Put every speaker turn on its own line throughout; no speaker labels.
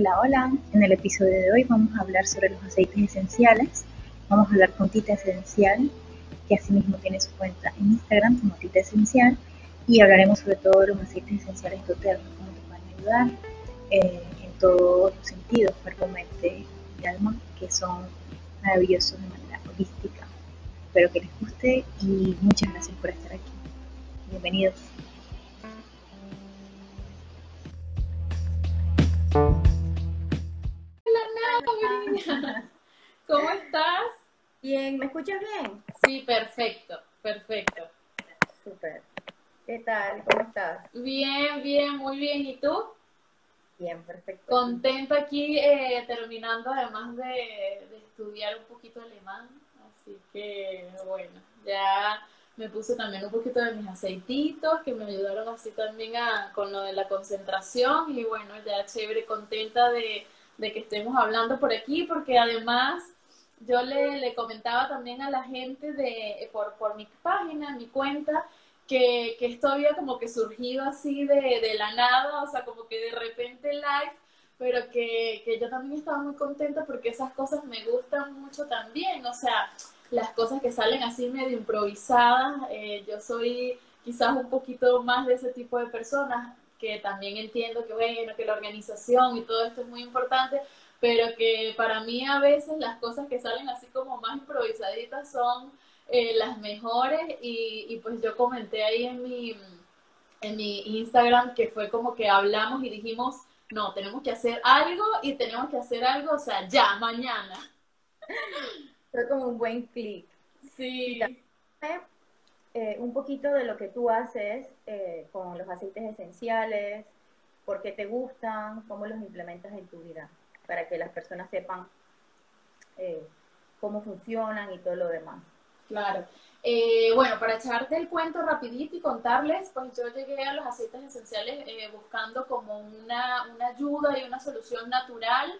Hola, hola. En el episodio de hoy vamos a hablar sobre los aceites esenciales. Vamos a hablar con Tita Esencial, que asimismo tiene su cuenta en Instagram como Tita Esencial. Y hablaremos sobre todo de los aceites esenciales de Oterra, cómo te pueden ayudar eh, en todos los sentidos, cuerpo, mente y alma, que son maravillosos de manera holística. Espero que les guste y muchas gracias por estar aquí. Bienvenidos.
¿Cómo estás?
Bien, ¿me escuchas bien?
Sí, perfecto, perfecto.
Súper. ¿Qué tal? ¿Cómo estás?
Bien, bien, muy bien. ¿Y tú?
Bien, perfecto.
Contenta aquí, eh, terminando además de, de, estudiar un poquito alemán. Así que, bueno, ya me puse también un poquito de mis aceititos que me ayudaron así también a, con lo de la concentración. Y bueno, ya chévere, contenta de de que estemos hablando por aquí, porque además yo le, le comentaba también a la gente de, por, por mi página, mi cuenta, que, que, esto había como que surgido así de, de, la nada, o sea, como que de repente live, pero que, que, yo también estaba muy contenta porque esas cosas me gustan mucho también, o sea, las cosas que salen así medio improvisadas, eh, yo soy quizás un poquito más de ese tipo de personas, que también entiendo que, bueno, que la organización y todo esto es muy importante, pero que para mí a veces las cosas que salen así como más improvisaditas son eh, las mejores y, y, pues yo comenté ahí en mi, en mi Instagram que fue como que hablamos y dijimos, no, tenemos que hacer algo y tenemos que hacer algo, o sea, ya, mañana.
Fue como un buen clic.
Sí.
Eh, un poquito de lo que tú haces eh, con los aceites esenciales, por qué te gustan, cómo los implementas en tu vida, para que las personas sepan eh, cómo funcionan y todo lo demás.
Claro. bueno, para echarte el cuento rapidito y contarles, pues yo llegué a los aceites esenciales buscando como una, una ayuda y una solución natural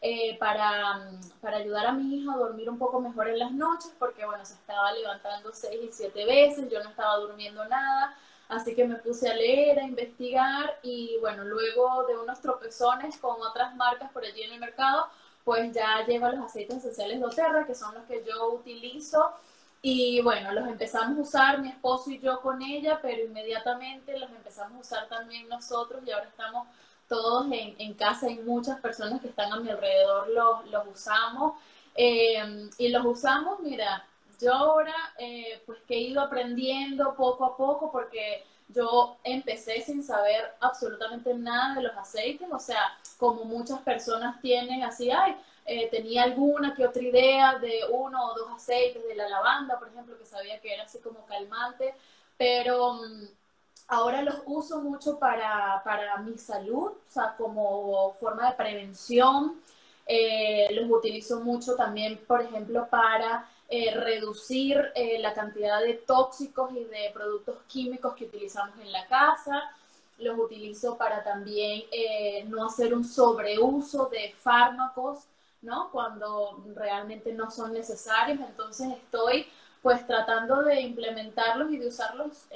eh, para, para, ayudar a mi hija a dormir un poco mejor en las noches, porque bueno, se estaba levantando seis y siete veces, yo no estaba durmiendo nada, así que me puse a leer, a investigar y bueno, luego de unos tropezones con otras marcas por allí en el mercado, pues ya llevo los aceites esenciales de Oterra, que son los que yo utilizo. Y bueno, los empezamos a usar mi esposo y yo con ella, pero inmediatamente los empezamos a usar también nosotros y ahora estamos todos en, en, casa, hay muchas personas que están a mi alrededor, los, los usamos. Eh, y los usamos, mira, yo ahora eh, pues que he ido aprendiendo poco a poco porque yo empecé sin saber absolutamente nada de los aceites, o sea, como muchas personas tienen así, ay, eh, tenía alguna que otra idea de uno o dos aceites de la lavanda, por ejemplo, que sabía que era así como calmante, pero mm, ahora los uso mucho para, para mi salud, o sea, como forma de prevención. Eh, los utilizo mucho también, por ejemplo, para eh, reducir eh, la cantidad de tóxicos y de productos químicos que utilizamos en la casa. Los utilizo para también no hacer un sobreuso de fármacos, ¿no? Cuando realmente no son necesarios. Entonces estoy pues tratando de implementarlos y de usarlos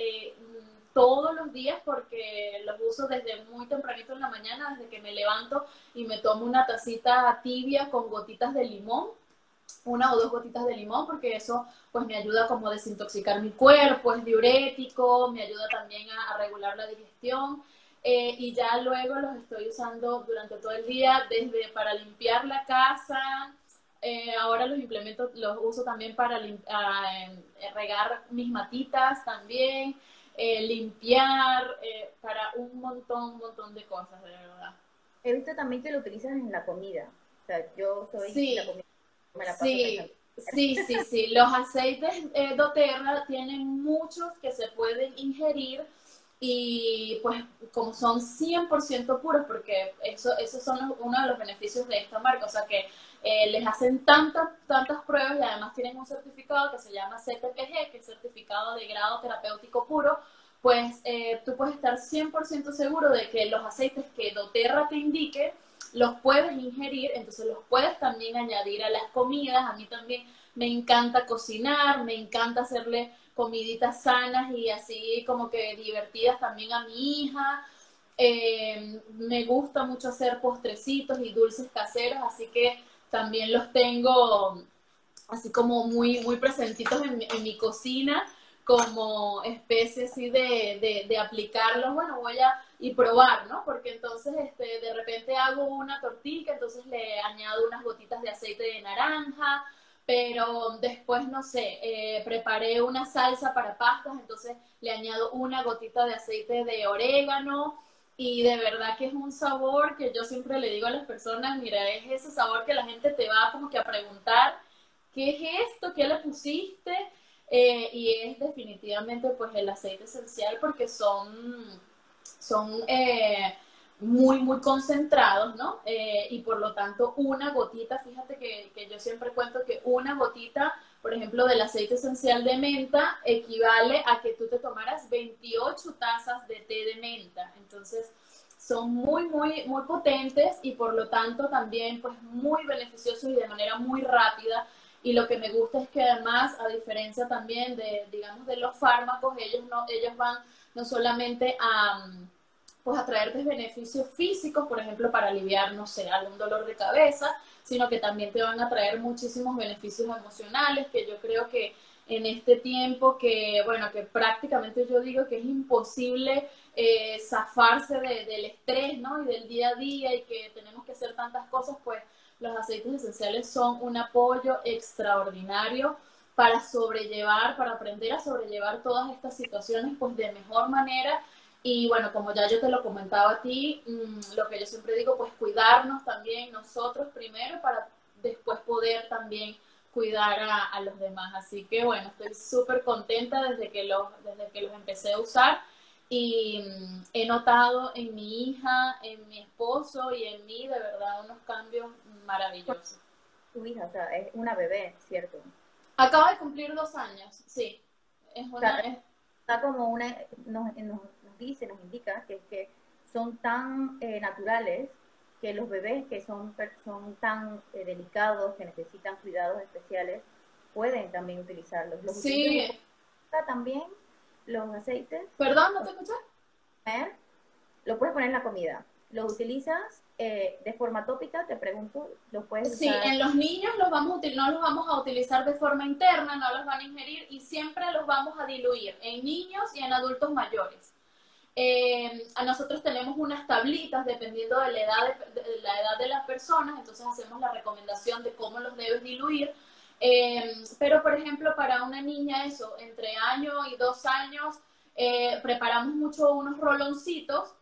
todos los días porque los uso desde muy tempranito en la mañana, desde que me levanto y me tomo una tacita tibia con gotitas de limón, una o dos gotitas de limón, porque eso pues me ayuda como a desintoxicar mi cuerpo, es diurético, me ayuda también a, regular la digestión. Eh, y ya luego los estoy usando durante todo el día, desde para limpiar la casa, eh, ahora los implemento, los uso también para regar mis matitas también, eh, limpiar, eh, para un montón, un montón de cosas, de verdad.
He visto también que lo utilizan en la comida. O sea, yo soy
sí.
la comida,
me la paso sí. Sí, sí, sí. Los aceites eh, doTERRA tienen muchos que se pueden ingerir y pues como son 100% puros, porque eso, esos son los, uno de los beneficios de esta marca, o sea que eh, les hacen tantas, tantas pruebas y además tienen un certificado que se llama CTPG, que es certificado de grado terapéutico puro, pues eh, tú puedes estar 100% seguro de que los aceites que doTERRA te indique, los puedes ingerir, entonces los puedes también añadir a las comidas. A mí también me encanta cocinar, me encanta hacerle comiditas sanas y así como que divertidas también a mi hija. Eh, me gusta mucho hacer postrecitos y dulces caseros, así que también los tengo así como muy, muy presentitos en, en mi cocina como especie así de, de, aplicarlos, bueno, voy a y probar, ¿no? Porque entonces este, de repente hago una tortilla, entonces le añado unas gotitas de aceite de naranja, pero después, no sé, eh, preparé una salsa para pastas, entonces le añado una gotita de aceite de orégano y de verdad que es un sabor que yo siempre le digo a las personas, mira, es ese sabor que la gente te va como que a preguntar, ¿qué es esto? ¿Qué le pusiste? Eh, y es definitivamente pues el aceite esencial porque son, son eh, muy, muy concentrados, ¿no? Eh, y por lo tanto una gotita, fíjate que, que, yo siempre cuento que una gotita, por ejemplo, del aceite esencial de menta equivale a que tú te tomaras 28 tazas de té de menta. Entonces, son muy, muy, muy potentes y por lo tanto también pues muy beneficiosos y de manera muy rápida. Y lo que me gusta es que además, a diferencia también de, digamos, de los fármacos, ellos, no, ellos van no solamente a pues a traerte beneficios físicos, por ejemplo, para aliviar, no sé, algún dolor de cabeza, sino que también te van a traer muchísimos beneficios emocionales, que yo creo que en este tiempo que, bueno, que prácticamente yo digo que es imposible eh, zafarse del estrés, ¿no? Y del día a día y que tenemos que hacer tantas cosas, pues los aceites esenciales son un apoyo extraordinario para sobrellevar, para aprender a sobrellevar todas estas situaciones, pues de mejor manera y bueno, como ya yo te lo comentaba a ti, mm, lo que yo siempre digo, pues cuidarnos también nosotros primero para después poder también cuidar a, los demás. Así que bueno, estoy súper contenta desde que, los, desde que los empecé a usar y mm, he notado en mi hija, en mi esposo y en mí de verdad unos cambios maravillosos.
Tu hija, o sea, es una bebé, ¿cierto?
Acaba de cumplir dos años, sí. Es una,
está como una, nos, nos dice, nos indica que, que son tan eh, naturales que los bebés que son, son tan eh, delicados, que necesitan cuidados especiales, pueden también utilizarlos. Los
sí.
También los aceites.
Perdón, ¿no te escuchas?
Lo puedes poner en la comida. Los utilizas eh, de forma tópica, te pregunto, ¿lo puedes
Sí, en los niños los vamos a no los vamos a utilizar de forma interna, no los van a ingerir y siempre los vamos a diluir en niños y en adultos mayores. Eh, a nosotros tenemos unas tablitas dependiendo de la, edad de, la edad de las personas, entonces hacemos la recomendación de cómo los debes diluir. Eh, pero, por ejemplo, para una niña, eso, entre año y dos años, eh, preparamos mucho unos roloncitos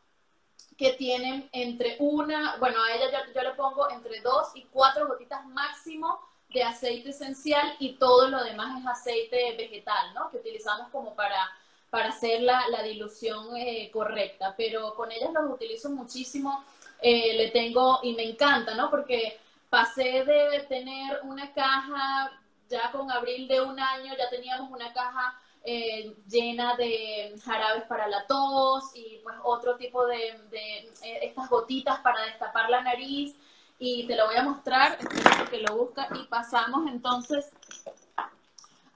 que tienen entre una, bueno, a ella yo, yo le pongo entre dos y cuatro gotitas máximo de aceite esencial y todo lo demás es aceite vegetal, ¿no? Que utilizamos como para para hacer la, dilución eh, correcta, pero con ellas los utilizo muchísimo, eh, le tengo y me encanta, ¿no? Porque pasé de tener una caja, ya con abril de un año, ya teníamos una caja eh, llena de jarabes para la tos y pues otro tipo de, de estas gotitas para destapar la nariz y te lo voy a mostrar, espero que lo busca y pasamos entonces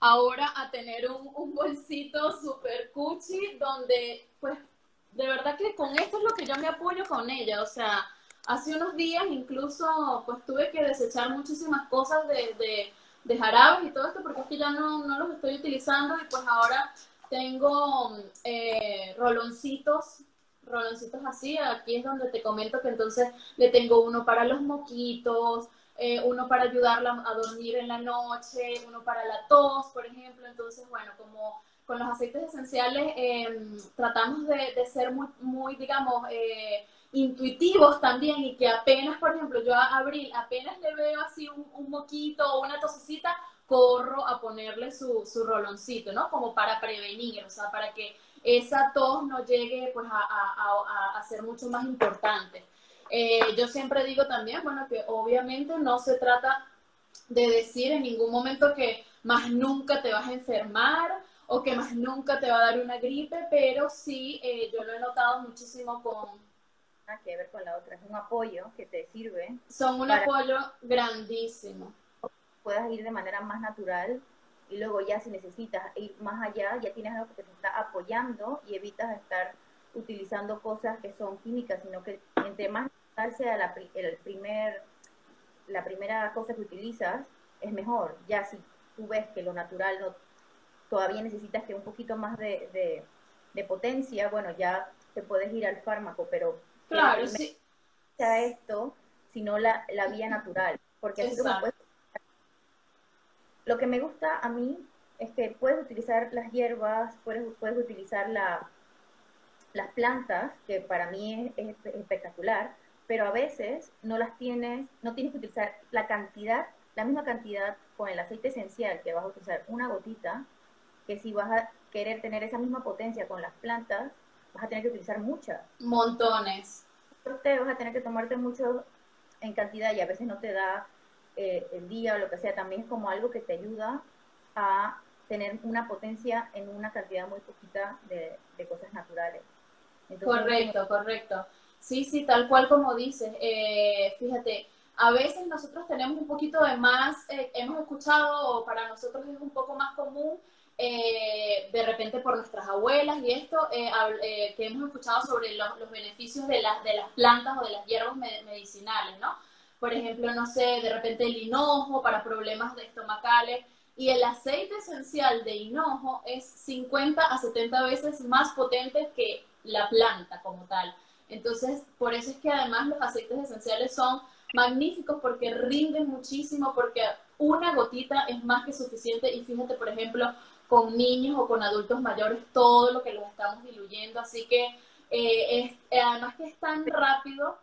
ahora a tener un, bolsito super cuchi donde pues de verdad que con esto es lo que yo me apoyo con ella, o sea, hace unos días incluso pues tuve que desechar muchísimas cosas de, de, de jarabes y todo esto porque es que ya no, no los estoy utilizando y pues ahora tengo eh, roloncitos, roloncitos así, aquí es donde te comento que entonces le tengo uno para los moquitos, eh, uno para ayudarla a dormir en la noche, uno para la tos, por ejemplo. Entonces, bueno, como con los aceites esenciales em, tratamos de, ser muy, muy digamos, eh, intuitivos también y que apenas, por ejemplo, yo a Abril, apenas le veo así un, moquito o una tosecita, corro a ponerle su, su roloncito, ¿no? Como para prevenir, o sea, para que esa tos no llegue pues a, a, a ser mucho más importante. Eh, yo siempre digo también, bueno, que obviamente no se trata de decir en ningún momento que más nunca te vas a enfermar o que más nunca te va a dar una gripe, pero sí, eh, yo lo he notado muchísimo con...
Nada que ver con la otra, es un apoyo que te sirve.
Son un apoyo grandísimo.
Puedas ir de manera más natural y luego ya si necesitas ir más allá, ya tienes algo que te está apoyando y evitas estar
utilizando cosas que son químicas, sino que entre más sea la, el primer, la primera cosa que utilizas, es mejor. Ya si tú ves que lo natural no, todavía necesitas que un poquito más de, de, potencia, bueno, ya te puedes ir al fármaco, pero
claro, sí.
esto, sino la, la vía natural, porque así como puedes... Lo que me gusta a mí es que puedes utilizar las hierbas, puedes, puedes utilizar la, las plantas, que para mí es, espectacular, pero a veces no las tienes, no tienes que utilizar la cantidad, la misma cantidad con el aceite esencial que vas a utilizar una gotita, que si vas a querer tener esa misma potencia con las plantas, vas a tener que utilizar muchas.
Montones.
Te vas a tener que tomarte mucho en cantidad y a veces no te da eh, el día o lo que sea. También es como algo que te ayuda a tener una potencia en una cantidad muy poquita de, cosas naturales.
correcto, correcto. Sí, sí, tal cual como dices. Eh, fíjate, a veces nosotros tenemos un poquito de más, eh, hemos escuchado, para nosotros es un poco más común, eh, de repente por nuestras abuelas y esto, que hemos escuchado sobre los, beneficios de las, de las plantas o de las hierbas medicinales, ¿no? Por ejemplo, no sé, de repente el hinojo para problemas estomacales y el aceite esencial de hinojo es 50 a 70 veces más potente que la planta como tal. Entonces, por eso es que además los aceites esenciales son magníficos porque rinden muchísimo, porque una gotita es más que suficiente y fíjate, por ejemplo, con niños o con adultos mayores, todo lo que los estamos diluyendo, así que eh, es, además que es tan rápido.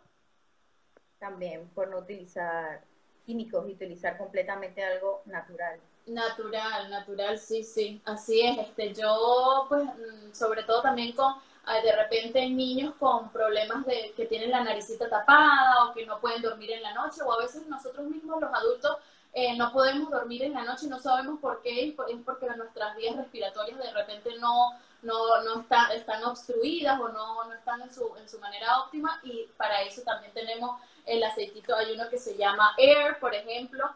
También por no utilizar químicos y utilizar completamente algo natural.
Natural, natural, sí, sí, así es. Este, yo, pues, mm, sobre todo también con, de repente, niños con problemas de que tienen la naricita tapada o que no pueden dormir en la noche, o a veces nosotros mismos, los adultos, eh, no podemos dormir en la noche no sabemos por qué, es porque nuestras vías respiratorias de repente no, no, no están obstruidas o no, no están en su, en su manera óptima y para eso también tenemos el aceitito, hay uno que se llama Air, por ejemplo,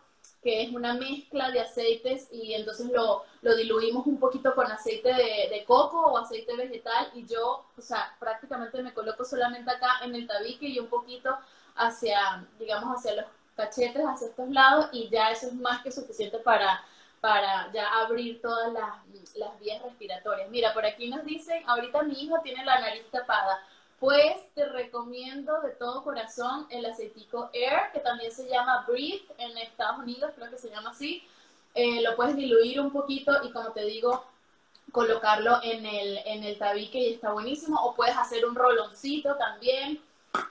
que es una mezcla de aceites y entonces lo, lo diluimos un poquito con aceite de, coco o aceite vegetal y yo, o sea, prácticamente me coloco solamente acá en el tabique y un poquito hacia, digamos, hacia los cachetes, hacia estos lados y ya eso es más que suficiente para, para ya abrir todas las, las vías respiratorias. Mira, por aquí nos dicen, ahorita mi hijo tiene la nariz tapada pues te recomiendo de todo corazón el aceitico Air, que también se llama Breathe en Estados Unidos, creo que se llama así. Eh, lo puedes diluir un poquito y como te digo, colocarlo en el, en el tabique y está buenísimo. O puedes hacer un roloncito también.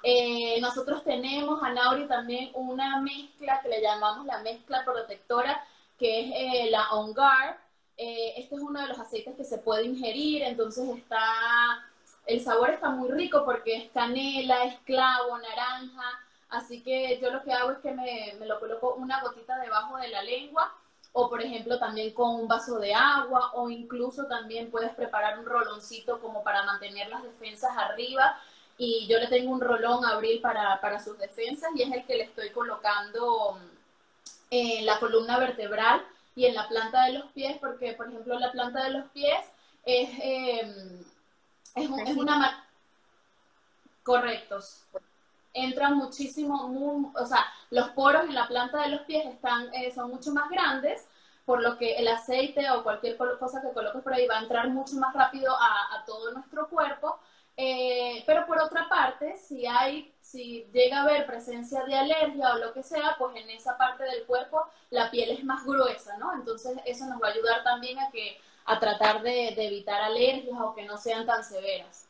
Eh, nosotros tenemos, a Nauri, también una mezcla que le llamamos la mezcla protectora, que es eh, la On Guard. este es uno de los aceites que se puede ingerir, entonces está el sabor está muy rico porque es canela, es clavo, naranja. Así que yo lo que hago es que me, lo coloco una gotita debajo de la lengua o por ejemplo también con un vaso de agua o incluso también puedes preparar un roloncito como para mantener las defensas arriba y yo le tengo un rolón abril para, para sus defensas y es el que le estoy colocando en la columna vertebral y en la planta de los pies porque por ejemplo la planta de los pies es... Eh, es, una... Correctos. Entran muchísimo, o sea, los poros en la planta de los pies están, eh, son mucho más grandes, por lo que el aceite o cualquier cosa que coloques por ahí va a entrar mucho más rápido a, todo nuestro cuerpo. Eh, pero por otra parte, si hay, si llega a haber presencia de alergia o lo que sea, pues en esa parte del cuerpo la piel es más gruesa, ¿no? Entonces eso nos va a ayudar también a que a tratar de, evitar alergias o que no sean tan severas.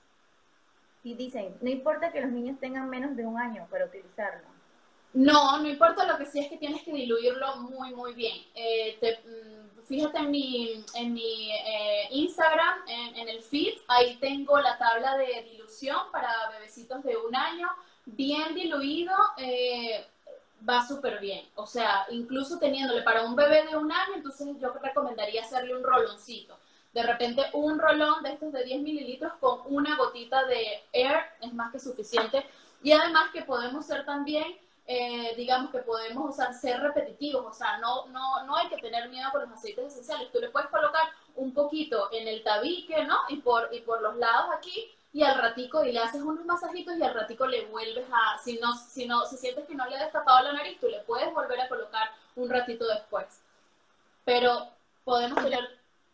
Y dicen, no importa que los niños tengan menos de un año para utilizarlo.
No, no importa, lo que sí es que tienes que diluirlo muy, muy bien. Eh, mm, fíjate en mi, en mi eh, Instagram, en, el feed, ahí tengo la tabla de dilución para bebecitos de un año, bien diluido. Eh, va súper bien. O sea, incluso teniéndole para un bebé de un año, entonces yo recomendaría hacerle un roloncito. De repente un rolón de estos de 10 mililitros con una gotita de air es más que suficiente. Y además que podemos ser también, eh, digamos que podemos ser repetitivos. O sea, no, no, no hay que tener miedo con los aceites esenciales. Tú le puedes colocar un poquito en el tabique, ¿no? Y por, y por los lados aquí y al ratico, y le haces unos masajitos y al ratico le vuelves a, si no, si no, si sientes que no le ha destapado la nariz, tú le puedes volver a colocar un ratito después. Pero podemos tener...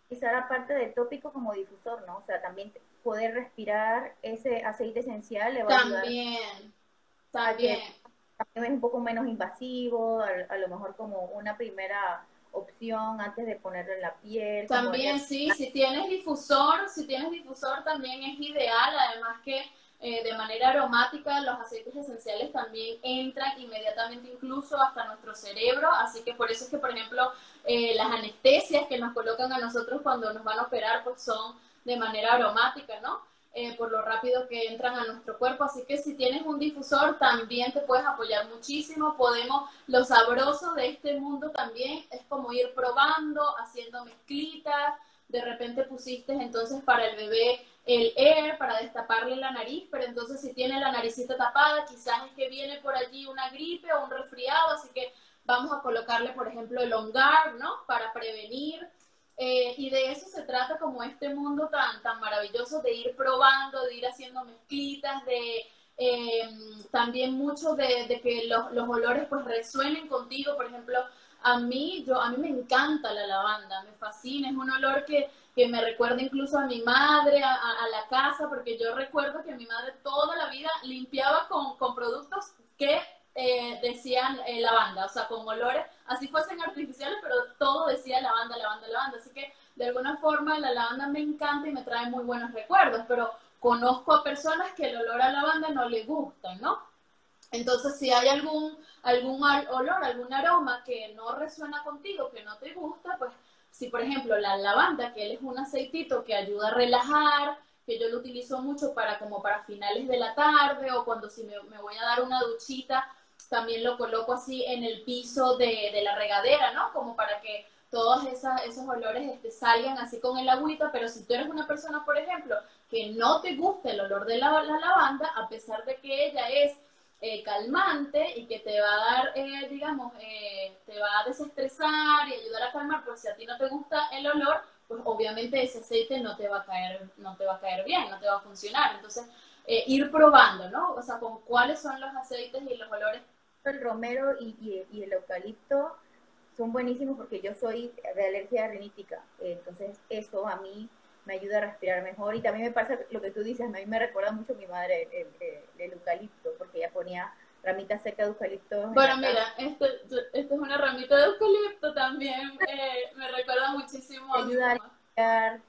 Utilizar aparte de tópico como difusor, ¿no? O sea, también poder respirar ese aceite esencial le va
también, a ayudar. También,
también. es un poco menos invasivo, a lo mejor como una primera opción antes de ponerlo en la piel.
También sí, si tienes difusor, si tienes difusor también es ideal, además que eh, de manera aromática los aceites esenciales también entran inmediatamente incluso hasta nuestro cerebro, así que por eso es que, por ejemplo, eh, las anestesias que nos colocan a nosotros cuando nos van a operar, pues son de manera aromática, ¿no? Eh, por lo rápido que entran a nuestro cuerpo. Así que si tienes un difusor, también te puedes apoyar muchísimo. Podemos, lo sabroso de este mundo también es como ir probando, haciendo mezclitas. De repente pusiste entonces para el bebé el air para destaparle la nariz, pero entonces si tiene la naricita tapada, quizás es que viene por allí una gripe o un resfriado, así que vamos a colocarle, por ejemplo, el ongar, ¿no? Para prevenir eh, y de eso se trata como este mundo tan, tan maravilloso de ir probando, de ir haciendo mezclitas, de eh, también mucho de, que los, los, olores pues resuenen contigo. Por ejemplo, a mí, yo, a mí me encanta la lavanda, me fascina, es un olor que, que me recuerda incluso a mi madre, a, la casa, porque yo recuerdo que mi madre toda la vida limpiaba con, con productos que eh, decían eh, lavanda, o sea, con olores, así fuesen artificiales, pero todo decía lavanda, lavanda, lavanda. Así que de alguna forma la lavanda me encanta y me trae muy buenos recuerdos, pero conozco a personas que el olor a lavanda no les gusta, ¿no? Entonces, si hay algún, algún olor, algún aroma que no resuena contigo, que no te gusta, pues si por ejemplo la lavanda, que él es un aceitito que ayuda a relajar, que yo lo utilizo mucho para como para finales de la tarde o cuando si me, me voy a dar una duchita también lo coloco así en el piso de, la regadera, ¿no? Como para que todos esos olores este, salgan así con el agüita, pero si tú eres una persona, por ejemplo, que no te gusta el olor de la, lavanda, a pesar de que ella es eh, calmante y que te va a dar, eh, digamos, eh, te va a desestresar y ayudar a calmar, pues si a ti no te gusta el olor, pues obviamente ese aceite no te va a caer, no te va a caer bien, no te va a funcionar. Entonces, ir probando, ¿no? O sea, con cuáles son los aceites y los olores
el romero y, el eucalipto son buenísimos porque yo soy de alergia rinítica, entonces eso a mí me ayuda a respirar mejor y también me pasa lo que tú dices, a mí me recuerda mucho a mi madre el, eucalipto, porque ella ponía ramitas secas de eucalipto.
Bueno, mira, esto, esto, es una ramita de eucalipto también, eh, me recuerda muchísimo
a Ayuda a respirar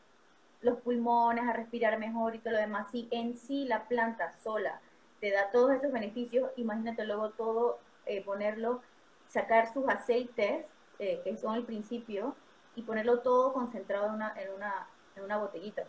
los pulmones, a respirar mejor y todo lo demás. Si en sí la planta sola te da todos esos beneficios, imagínate luego todo, eh, ponerlo, sacar sus aceites, eh, que son el principio, y ponerlo todo concentrado en una, en una, en una botellita.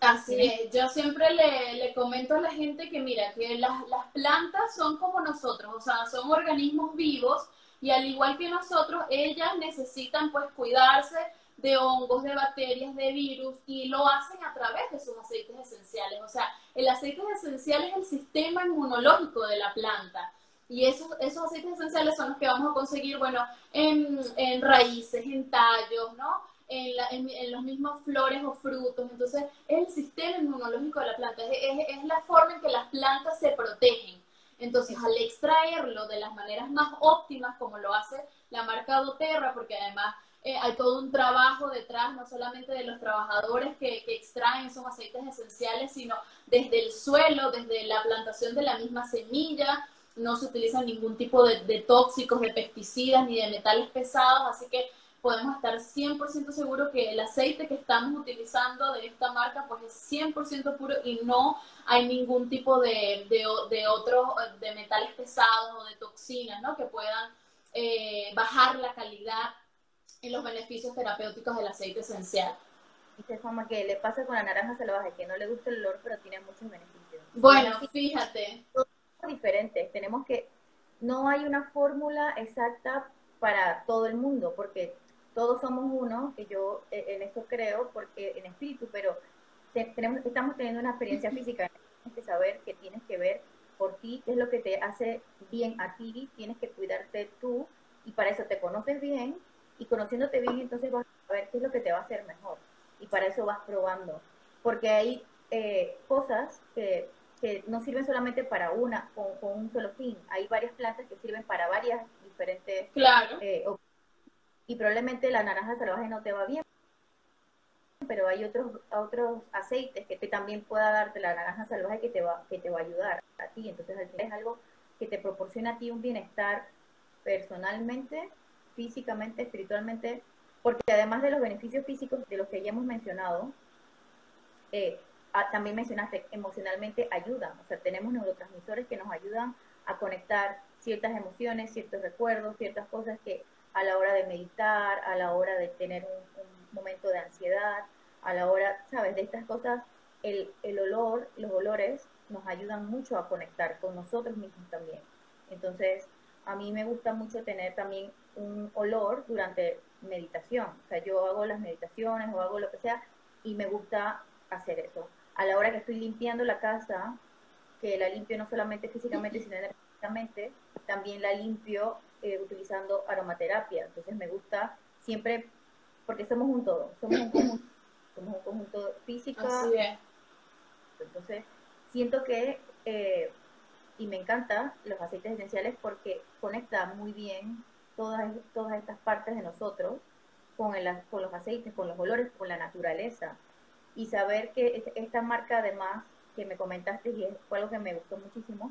Así es, yo siempre le, le, comento a la gente que mira, que las, las plantas son como nosotros, o sea, son organismos vivos y al igual que nosotros, ellas necesitan pues cuidarse, de hongos, de bacterias, de virus, y lo hacen a través de sus aceites esenciales. O sea, el aceite esencial es el sistema inmunológico de la planta. Y esos, esos aceites esenciales son los que vamos a conseguir, bueno, en, en raíces, en tallos, ¿no? En, en, los mismos flores o frutos. Entonces, es el sistema inmunológico de la planta, es, es, la forma en que las plantas se protegen. Entonces, al extraerlo de las maneras más óptimas, como lo hace la marca doTERRA, porque además eh, hay todo un trabajo detrás, no solamente de los trabajadores que, extraen esos aceites esenciales, sino desde el suelo, desde la plantación de la misma semilla, no se utiliza ningún tipo de, tóxicos, de pesticidas ni de metales pesados, así que podemos estar 100% seguros que el aceite que estamos utilizando de esta marca pues es 100% puro y no hay ningún tipo de, de, otros, de metales pesados o de toxinas, ¿no? Que puedan eh, bajar la calidad y los beneficios terapéuticos del aceite esencial.
Dice forma que le pasa con la naranja salvaje, que no le gusta el olor, pero tiene muchos beneficios.
Bueno, fíjate.
Todos diferentes. Tenemos que, no hay una fórmula exacta para todo el mundo, porque todos somos uno, que yo eh, en eso creo, porque en espíritu, pero tenemos, estamos teniendo una experiencia física. Tienes que saber que tienes que ver por ti, qué es lo que te hace bien a ti, tienes que cuidarte tú, y para eso te conoces bien, y conociéndote bien, entonces vas a ver qué es lo que te va a hacer mejor. Y para eso vas probando. Porque hay eh, cosas que, que, no sirven solamente para una, con, un solo fin. Hay varias plantas que sirven para varias diferentes...
Claro.
Eh, y probablemente la naranja salvaje no te va bien, pero hay otros otros aceites que te también pueda darte la naranja salvaje que te va que te va a ayudar a ti entonces es algo que te proporciona a ti un bienestar personalmente físicamente espiritualmente porque además de los beneficios físicos de los que ya hemos mencionado eh, también mencionaste emocionalmente ayudan o sea tenemos neurotransmisores que nos ayudan a conectar ciertas emociones ciertos recuerdos ciertas cosas que a la hora de meditar a la hora de tener un momento de ansiedad, a la hora, ¿sabes? De estas cosas, el, el olor, los olores nos ayudan mucho a conectar con nosotros mismos también. Entonces, a mí me gusta mucho tener también un olor durante meditación. O sea, yo hago las meditaciones o hago lo que sea y me gusta hacer eso. A la hora que estoy limpiando la casa, que la limpio no solamente físicamente, sino energéticamente, también la limpio eh, utilizando aromaterapia. Entonces me gusta siempre porque somos un todo, somos un conjunto, somos un conjunto físico. Entonces, siento que, eh, y me encanta los aceites esenciales porque conecta muy bien todas, todas estas partes de nosotros con, el, con los aceites, con los olores, con la naturaleza. Y saber que esta marca además que me comentaste y fue algo que me gustó muchísimo,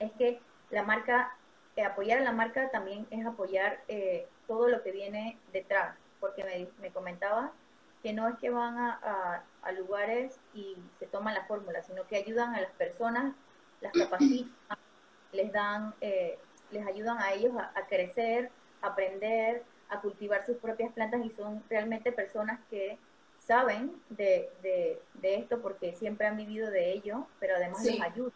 es que la marca, eh, apoyar a la marca también es apoyar eh, todo lo que viene detrás porque me, me comentaba que no es que van a, a, lugares y se toman la fórmula, sino que ayudan a las personas, las capacitan, les dan, eh, les ayudan a ellos a, a, crecer, a aprender, a cultivar sus propias plantas y son realmente personas que saben de, de, de esto porque siempre han vivido de ello, pero además les ayudan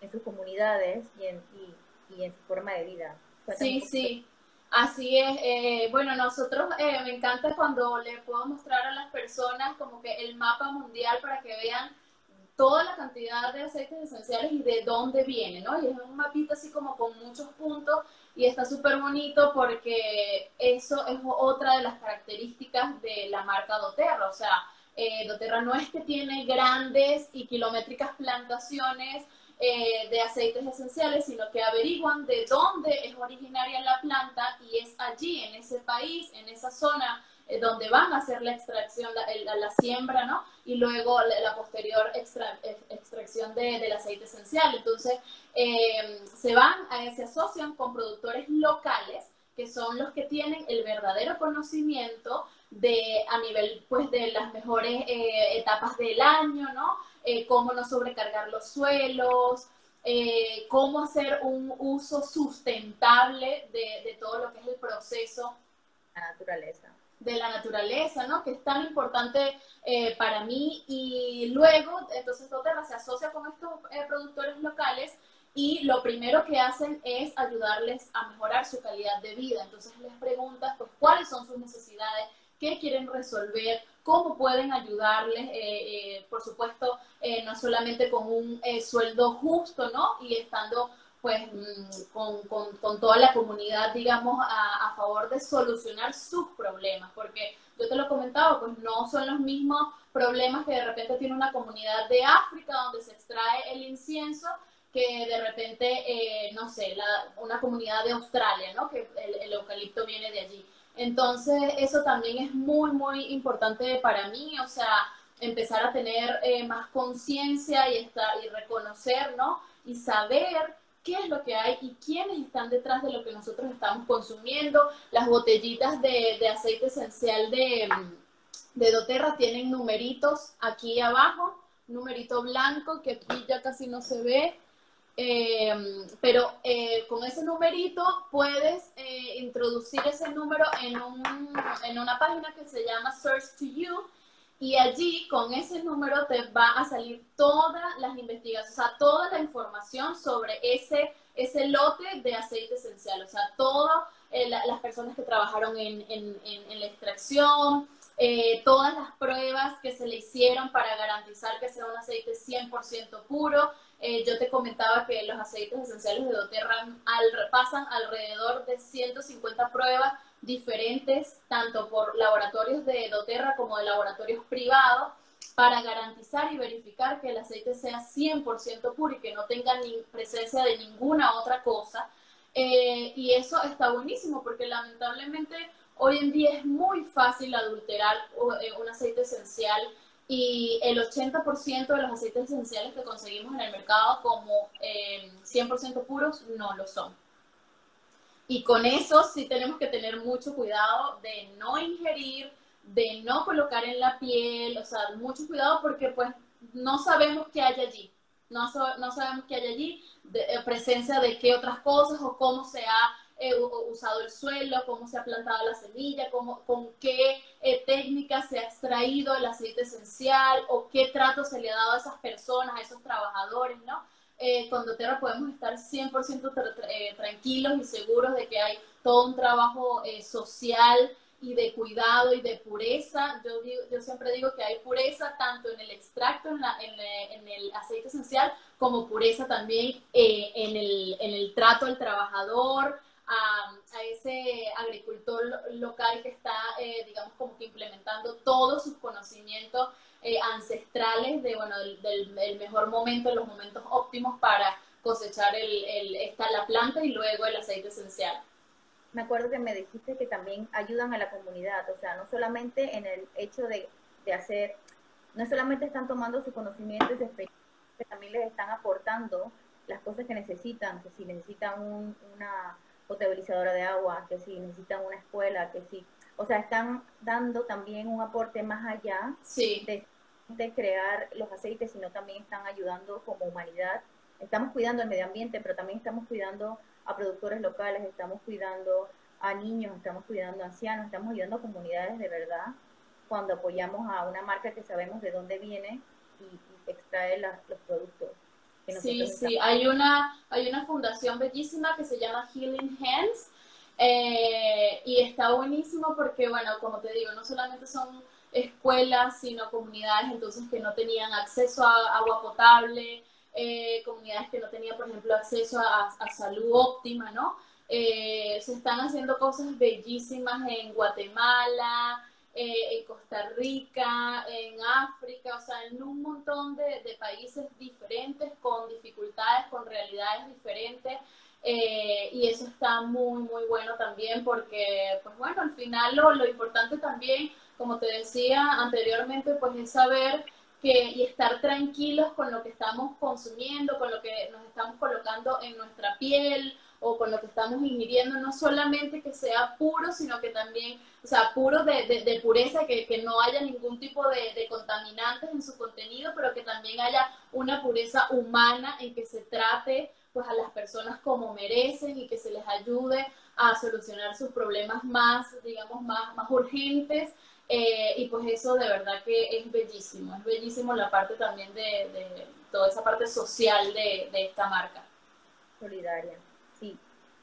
en sus comunidades y en, y, y en su forma de vida.
sí, sí. Así es, eh, bueno, nosotros eh, me encanta cuando le puedo mostrar a las personas como que el mapa mundial para que vean toda la cantidad de aceites esenciales y de dónde vienen, ¿no? Y es un mapito así como con muchos puntos y está súper bonito porque eso es otra de las características de la marca doTERRA, o sea, eh, doTERRA no es que tiene grandes y kilométricas plantaciones eh, de aceites esenciales, sino que averiguan de dónde es originaria la planta y es allí, en ese país, en esa zona eh, donde van a hacer la extracción, la, la, siembra, ¿no? Y luego la, posterior extracción de, del aceite esencial. Entonces, eh, se van, se asocian con productores locales que son los que tienen el verdadero conocimiento de a nivel pues de las mejores etapas del año, ¿no? Eh, cómo no sobrecargar los suelos, eh, cómo hacer un uso sustentable de, todo lo que es el proceso.
La naturaleza.
De la naturaleza, ¿no? Que es tan importante eh, para mí. Y luego, entonces, Doterra se asocia con estos productores locales y lo primero que hacen es ayudarles a mejorar su calidad de vida. Entonces les preguntas, pues, cuáles son sus necesidades, qué quieren resolver, cómo pueden ayudarles, eh, eh, por supuesto, eh, no solamente con un sueldo justo, ¿no? Y estando pues mm, con, con, toda la comunidad, digamos, a, a, favor de solucionar sus problemas, porque yo te lo comentaba, pues no son los mismos problemas que de repente tiene una comunidad de África donde se extrae el incienso que de repente, no sé, la, una comunidad de Australia, ¿no? Que el eucalipto viene de allí. Entonces, eso también es muy, muy importante para mí, o sea, empezar a tener eh, más conciencia y, y reconocer, ¿no? Y saber qué es lo que hay y quiénes están detrás de lo que nosotros estamos consumiendo. Las botellitas de, aceite esencial de, de doTERRA tienen numeritos aquí abajo, numerito blanco que aquí ya casi no se ve, Em, pero eh, con ese numerito puedes eh, introducir ese número en, un, en una página que se llama Search to You y allí con ese número te va a salir todas las investigaciones, o sea, toda la información sobre ese, ese lote de aceite esencial, o sea, todas eh, las personas que trabajaron en, en, la extracción, todas las pruebas que se le hicieron para garantizar que sea un aceite 100% puro, eh, yo te comentaba que los aceites esenciales de doTERRA pasan alrededor de 150 pruebas diferentes, tanto por laboratorios de doTERRA como de laboratorios privados, para garantizar y verificar que el aceite sea 100% puro y que no tenga ni presencia de ninguna otra cosa. Eh, y eso está buenísimo porque lamentablemente hoy en día es muy fácil adulterar eh, un aceite esencial y el 80% de los aceites esenciales que conseguimos en el mercado como 100% eh, puros no lo son. Y con eso sí tenemos que tener mucho cuidado de no ingerir de no colocar en la piel, o sea, mucho cuidado porque pues no sabemos qué hay allí, no, no sabemos qué hay allí, de, eh, presencia de qué otras cosas o cómo se ha eh, usado el suelo, cómo se ha plantado la semilla, cómo, con qué eh, técnica se ha extraído el aceite esencial o qué trato se le ha dado a esas personas, a esos trabajadores, ¿no? Con doTERRA podemos estar 100% tranquilos y seguros de que hay todo un trabajo social y de cuidado y de pureza. Yo, yo siempre digo que hay pureza tanto en el extracto, en, la, en, el aceite esencial, como pureza también eh, en, el, en, el, trato al trabajador, a, a ese agricultor local que está, eh, digamos, como que implementando todos sus conocimientos eh, ancestrales de, bueno, del, del, mejor momento, los momentos óptimos para cosechar el, el, esta, la planta y luego el aceite esencial.
Me acuerdo que me dijiste que también ayudan a la comunidad, o sea, no solamente en el hecho de, de hacer, no solamente están tomando su conocimiento y su experiencia, también les están aportando las cosas que necesitan, que si necesitan una potabilizadora de agua, que si necesitan una escuela, que si, o sea, están dando también un aporte más allá de, de crear los aceites, sino también están ayudando como humanidad. Estamos cuidando el medio ambiente, pero también estamos cuidando a productores locales, estamos cuidando a niños, estamos cuidando a ancianos, estamos ayudando a comunidades de verdad cuando apoyamos a una marca que sabemos de dónde viene y, extrae los productos.
sí, sí, hay una, hay una fundación bellísima que se llama Healing Hands eh, y está buenísimo porque, bueno, como te digo, no solamente son escuelas, sino comunidades entonces que no tenían acceso a agua potable, eh, comunidades que no tenían, por ejemplo, acceso a, salud óptima, ¿no? Eh, se están haciendo cosas bellísimas en Guatemala, eh, en Costa Rica, en África, o sea, en un montón de, países diferentes, con dificultades, con realidades diferentes. Y eso está muy, muy bueno también porque, pues bueno, al final lo, lo importante también, como te decía anteriormente, pues es saber que, y estar tranquilos con lo que estamos consumiendo, con lo que nos estamos colocando en nuestra piel o con lo que estamos ingiriendo, no solamente que sea puro, sino que también, o sea, puro de, de, pureza, que, que, no haya ningún tipo de, de, contaminantes en su contenido, pero que también haya una pureza humana en que se trate pues a las personas como merecen y que se les ayude a solucionar sus problemas más, digamos, más, más urgentes eh, y pues eso de verdad que es bellísimo, es bellísimo la parte también de, toda esa parte social de, esta marca.
Solidaria.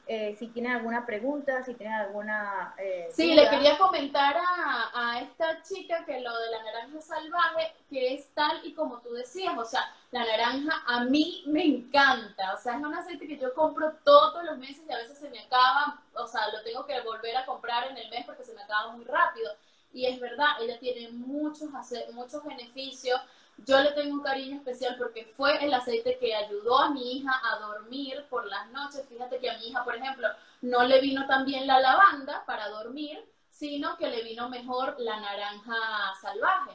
Eh, si tienen alguna pregunta, si tienen alguna...
Eh, sí, le quería comentar a, a, esta chica que lo de la naranja salvaje, que es tal y como tú decías, o sea, la naranja a mí me encanta, o sea, es un aceite que yo compro todos los meses y a veces se me acaba, o sea, lo tengo que volver a comprar en el mes porque se me acaba muy rápido y es verdad, ella tiene muchos, muchos beneficios. Yo le tengo un cariño especial porque fue el aceite que ayudó a mi hija a dormir por las noches. Fíjate que a mi hija, por ejemplo, no le vino tan bien la lavanda para dormir, sino que le vino mejor la naranja salvaje.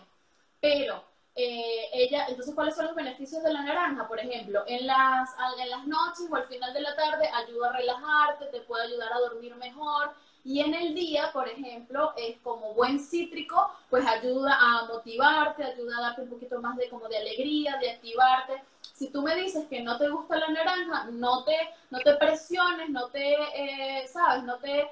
Pero eh, ella, entonces, ¿cuáles son los beneficios de la naranja? Por ejemplo, en las, en las noches o al final de la tarde ayuda a relajarte, te puede ayudar a dormir mejor, y en el día, por ejemplo, es como buen cítrico, pues ayuda a motivarte, ayuda a darte un poquito más de como de alegría, de activarte. Si tú me dices que no te gusta la naranja, no te, no te presiones, no te, eh, sabes, no te,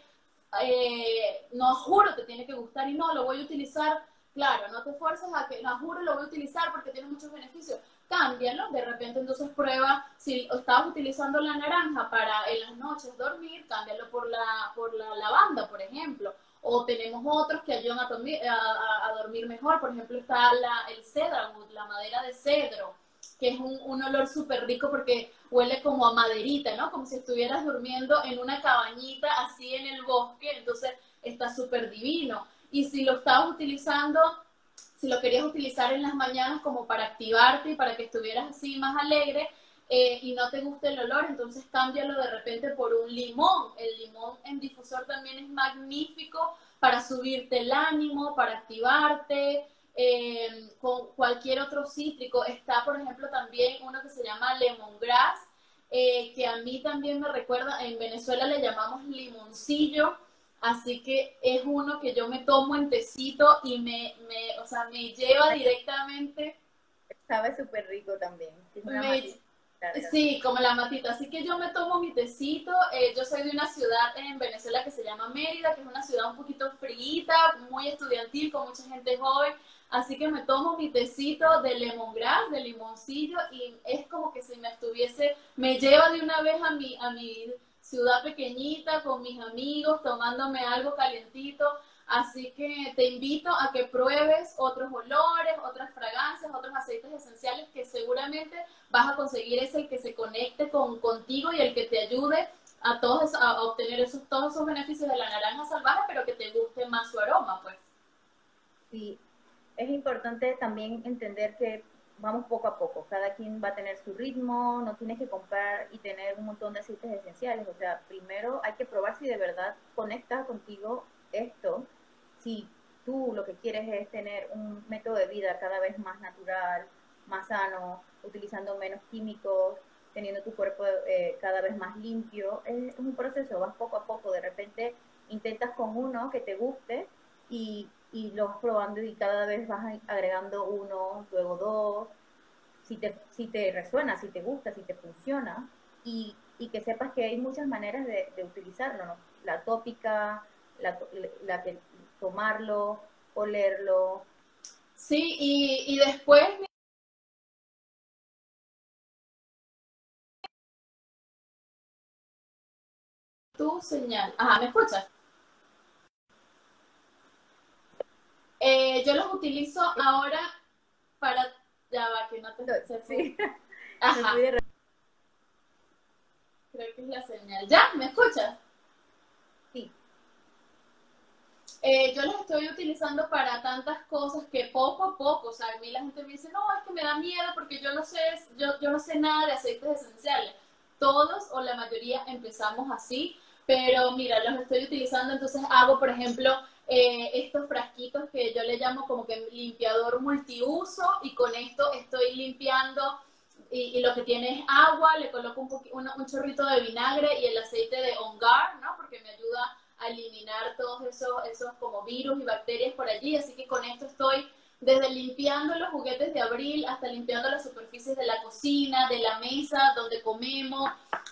eh, no juro te tiene que gustar y no, lo voy a utilizar, claro, no te fuerces a que, no juro lo voy a utilizar porque tiene muchos beneficios cámbialo, de repente entonces prueba, si estabas utilizando la naranja para en las noches dormir, cámbialo por la, por la lavanda, por ejemplo. O tenemos otros que ayudan a, dormir, a, dormir mejor, por ejemplo está la, el cedarwood, la madera de cedro, que es un, un olor súper rico porque huele como a maderita, ¿no? Como si estuvieras durmiendo en una cabañita así en el bosque, entonces está súper divino. Y si lo estás utilizando si lo querías utilizar en las mañanas como para activarte y para que estuvieras así más alegre eh, y no te guste el olor, entonces cámbialo de repente por un limón. El limón en difusor también es magnífico para subirte el ánimo, para activarte. Eh, con cualquier otro cítrico. Está, por ejemplo, también uno que se llama lemongrass, eh, que a mí también me recuerda, en Venezuela le llamamos limoncillo, así que es uno que yo me tomo en tecito y me, me o sea, me lleva directamente.
Sabe súper rico también.
Sí, como la matita. Así que yo me tomo mi tecito. Eh, yo soy de una ciudad en Venezuela que se llama Mérida, que es una ciudad un poquito fríita, muy estudiantil, con mucha gente joven. Así que me tomo mi tecito de lemongrass, de limoncillo, y es como que si me estuviese, me lleva de una vez a mi, a mi ciudad pequeñita con mis amigos, tomándome algo calientito. Así que te invito a que pruebes otros olores, otras fragancias, otros aceites esenciales que seguramente vas a conseguir ese que se conecte con, contigo y el que te ayude a, todos, a obtener esos, todos esos beneficios de la naranja salvaje, pero que te guste más su aroma, pues.
Sí, es importante también entender que vamos poco a poco, cada quien va a tener su ritmo, no tienes que comprar y tener un montón de aceites esenciales, o sea, primero hay que probar si de verdad conecta contigo esto. Si tú lo que quieres es tener un método de vida cada vez más natural, más sano, utilizando menos químicos, teniendo tu cuerpo eh, cada vez más limpio, es, un proceso, vas poco a poco, de repente intentas con uno que te guste y, y lo vas probando y cada vez vas agregando uno, luego dos, si te, si te resuena, si te gusta, si te funciona, y, y que sepas que hay muchas maneras de, de utilizarlo, ¿no? la tópica, la, la, que tomarlo, olerlo.
Sí, y, y después tu señal. Ajá, ¿me escuchas? Eh, yo los utilizo ahora para... Ya va, que no te... Sí. Ajá. Creo que es la señal. ¿Ya? ¿Me escuchas? Eh, yo los estoy utilizando para tantas cosas que poco a poco, o sea, a mí la gente me dice, no, es que me da miedo porque yo no sé, yo, yo no sé nada de aceites esenciales. Todos o la mayoría empezamos así, pero mira, los estoy utilizando, entonces hago, por ejemplo, eh, estos frasquitos que yo le llamo como que limpiador multiuso y con esto estoy limpiando y, lo que tiene es agua, le coloco un, un, un chorrito de vinagre y el aceite de ongar, ¿no? Porque me ayuda a eliminar todos esos, esos como virus y bacterias por allí. Así que con esto estoy desde limpiando los juguetes de abril hasta limpiando las superficies de la cocina, de la mesa donde comemos.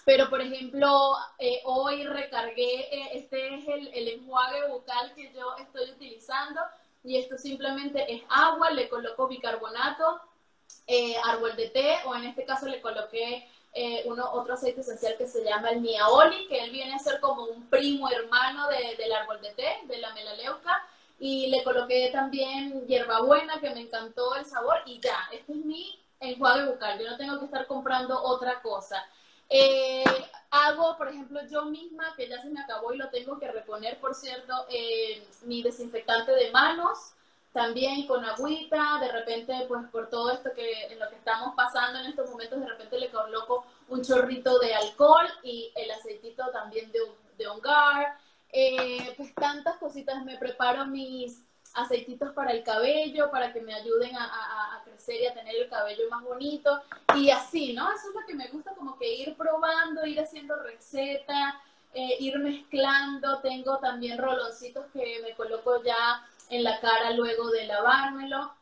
Pero, por ejemplo, eh, hoy recargué, eh, este es el, el, enjuague bucal que yo estoy utilizando y esto simplemente es agua, le coloco bicarbonato, eh, árbol de té o en este caso le coloqué eh, uno, otro aceite esencial que se llama el Miaoli, que él viene a ser como un primo hermano del árbol de té, de la melaleuca. Y le coloqué también hierbabuena, que me encantó el sabor. Y ya, este es mi enjuague bucal. Yo no tengo que estar comprando otra cosa. Eh, hago, por ejemplo, yo misma, que ya se me acabó y lo tengo que reponer, por cierto, eh, mi desinfectante de manos también con agüita, de repente, pues por todo esto que en lo que estamos pasando en estos momentos, de repente le coloco un chorrito de alcohol y el aceitito también de, de hongar, eh, pues tantas cositas, me preparo mis aceititos para el cabello, para que me ayuden a, crecer y a tener el cabello más bonito, y así, ¿no? Eso es lo que me gusta, como que ir probando, ir haciendo recetas, eh, ir mezclando, tengo también roloncitos que me coloco ya en la cara luego de lavármelo,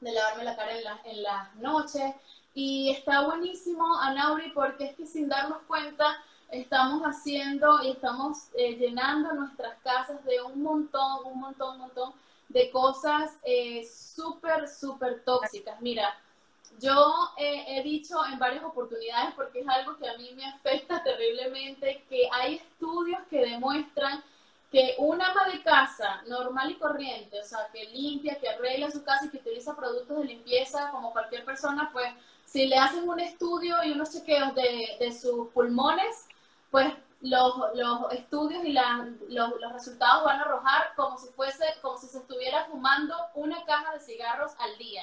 de lavarme la cara en, en las noches. Y está buenísimo, Anauri, porque es que sin darnos cuenta estamos haciendo y estamos eh, llenando nuestras casas de un montón, un montón, un montón de cosas eh, súper, súper tóxicas. Mira, yo eh, he dicho en varias oportunidades, porque es algo que a mí me afecta terriblemente, que hay estudios que demuestran que una ama de casa normal y corriente, o sea, que limpia, que arregla su casa y que utiliza productos de limpieza como cualquier persona, pues si le hacen un estudio y unos chequeos de, de sus pulmones, pues los, los estudios y los, los, resultados van a arrojar como si fuese, como si se estuviera fumando una caja de cigarros al día.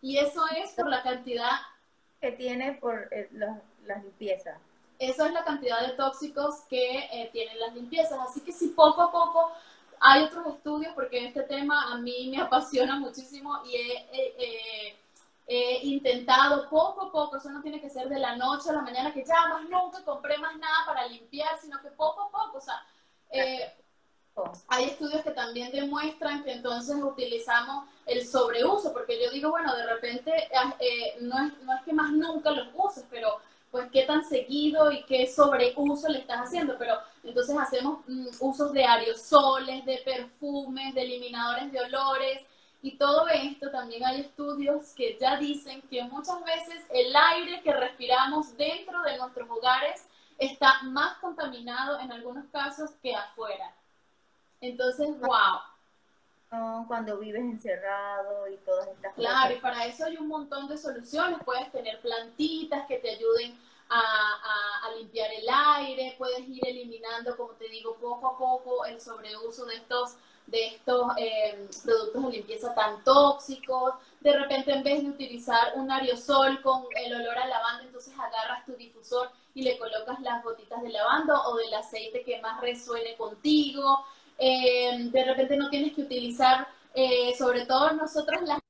Y eso es por la cantidad
que tiene por eh, las limpiezas.
Eso es la cantidad de tóxicos que eh, tienen las limpiezas. Así que si poco a poco hay otros estudios, porque este tema a mí me apasiona muchísimo y he he intentado poco a poco, eso no tiene que ser de la noche a la mañana, que ya más nunca compré más nada para limpiar, sino que poco a poco, o sea, eh, hay estudios que también demuestran que entonces utilizamos el sobreuso, porque yo digo, bueno, de repente ah, eh, no, es, no es que más nunca los uses, pero pues qué tan seguido y qué sobreuso le estás haciendo, pero entonces hacemos mm, usos de aerosoles, de perfumes, de eliminadores de olores, y todo esto también hay estudios que ya dicen que muchas veces el aire que respiramos dentro de nuestros hogares está más contaminado en algunos casos que afuera. Entonces, wow.
Cuando vives encerrado y todas estas
cosas. Claro, y para eso hay un montón de soluciones. Puedes tener plantitas que te ayuden a, a, limpiar el aire, puedes ir eliminando, como te digo, poco a poco el sobreuso de estos de estos eh, productos de limpieza tan tóxicos. De repente, en vez de utilizar un aerosol con el olor a lavanda, entonces agarras tu difusor y le colocas las gotitas de lavanda o del aceite que más resuene contigo. Eh, de repente no tienes que utilizar, eh, sobre todo nosotros las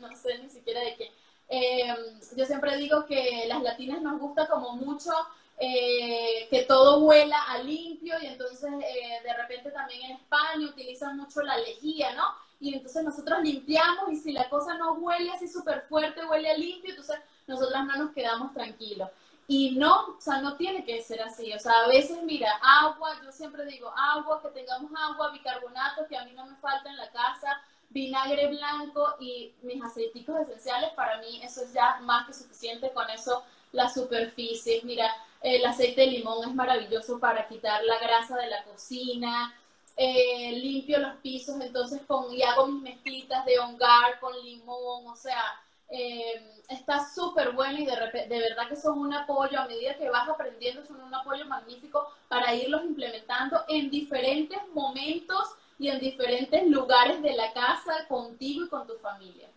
no sé ni siquiera de qué. Eh, yo siempre digo que las latinas nos gusta como mucho eh, que todo huela a limpio y entonces eh, de repente también en España utilizan mucho la lejía, ¿no? Y entonces nosotros limpiamos y si la cosa no huele así súper fuerte, huele a limpio, entonces nosotras no nos quedamos tranquilos. Y no, o sea, no tiene que ser así. O sea, a veces, mira, agua, yo siempre digo agua, que tengamos agua, bicarbonato, que a mí no me falta en la casa, vinagre blanco y mis aceiticos esenciales, para mí eso es ya más que suficiente con eso la superficie. Mira, el aceite de limón es maravilloso para quitar la grasa de la cocina. Eh, limpio los pisos entonces con y hago mis mezclitas de hongar con limón, o sea, eh, está súper bueno y de, de verdad que son un apoyo a medida que vas aprendiendo, son un apoyo magnífico para irlos implementando en diferentes momentos y en diferentes lugares de la casa contigo y con tu familia.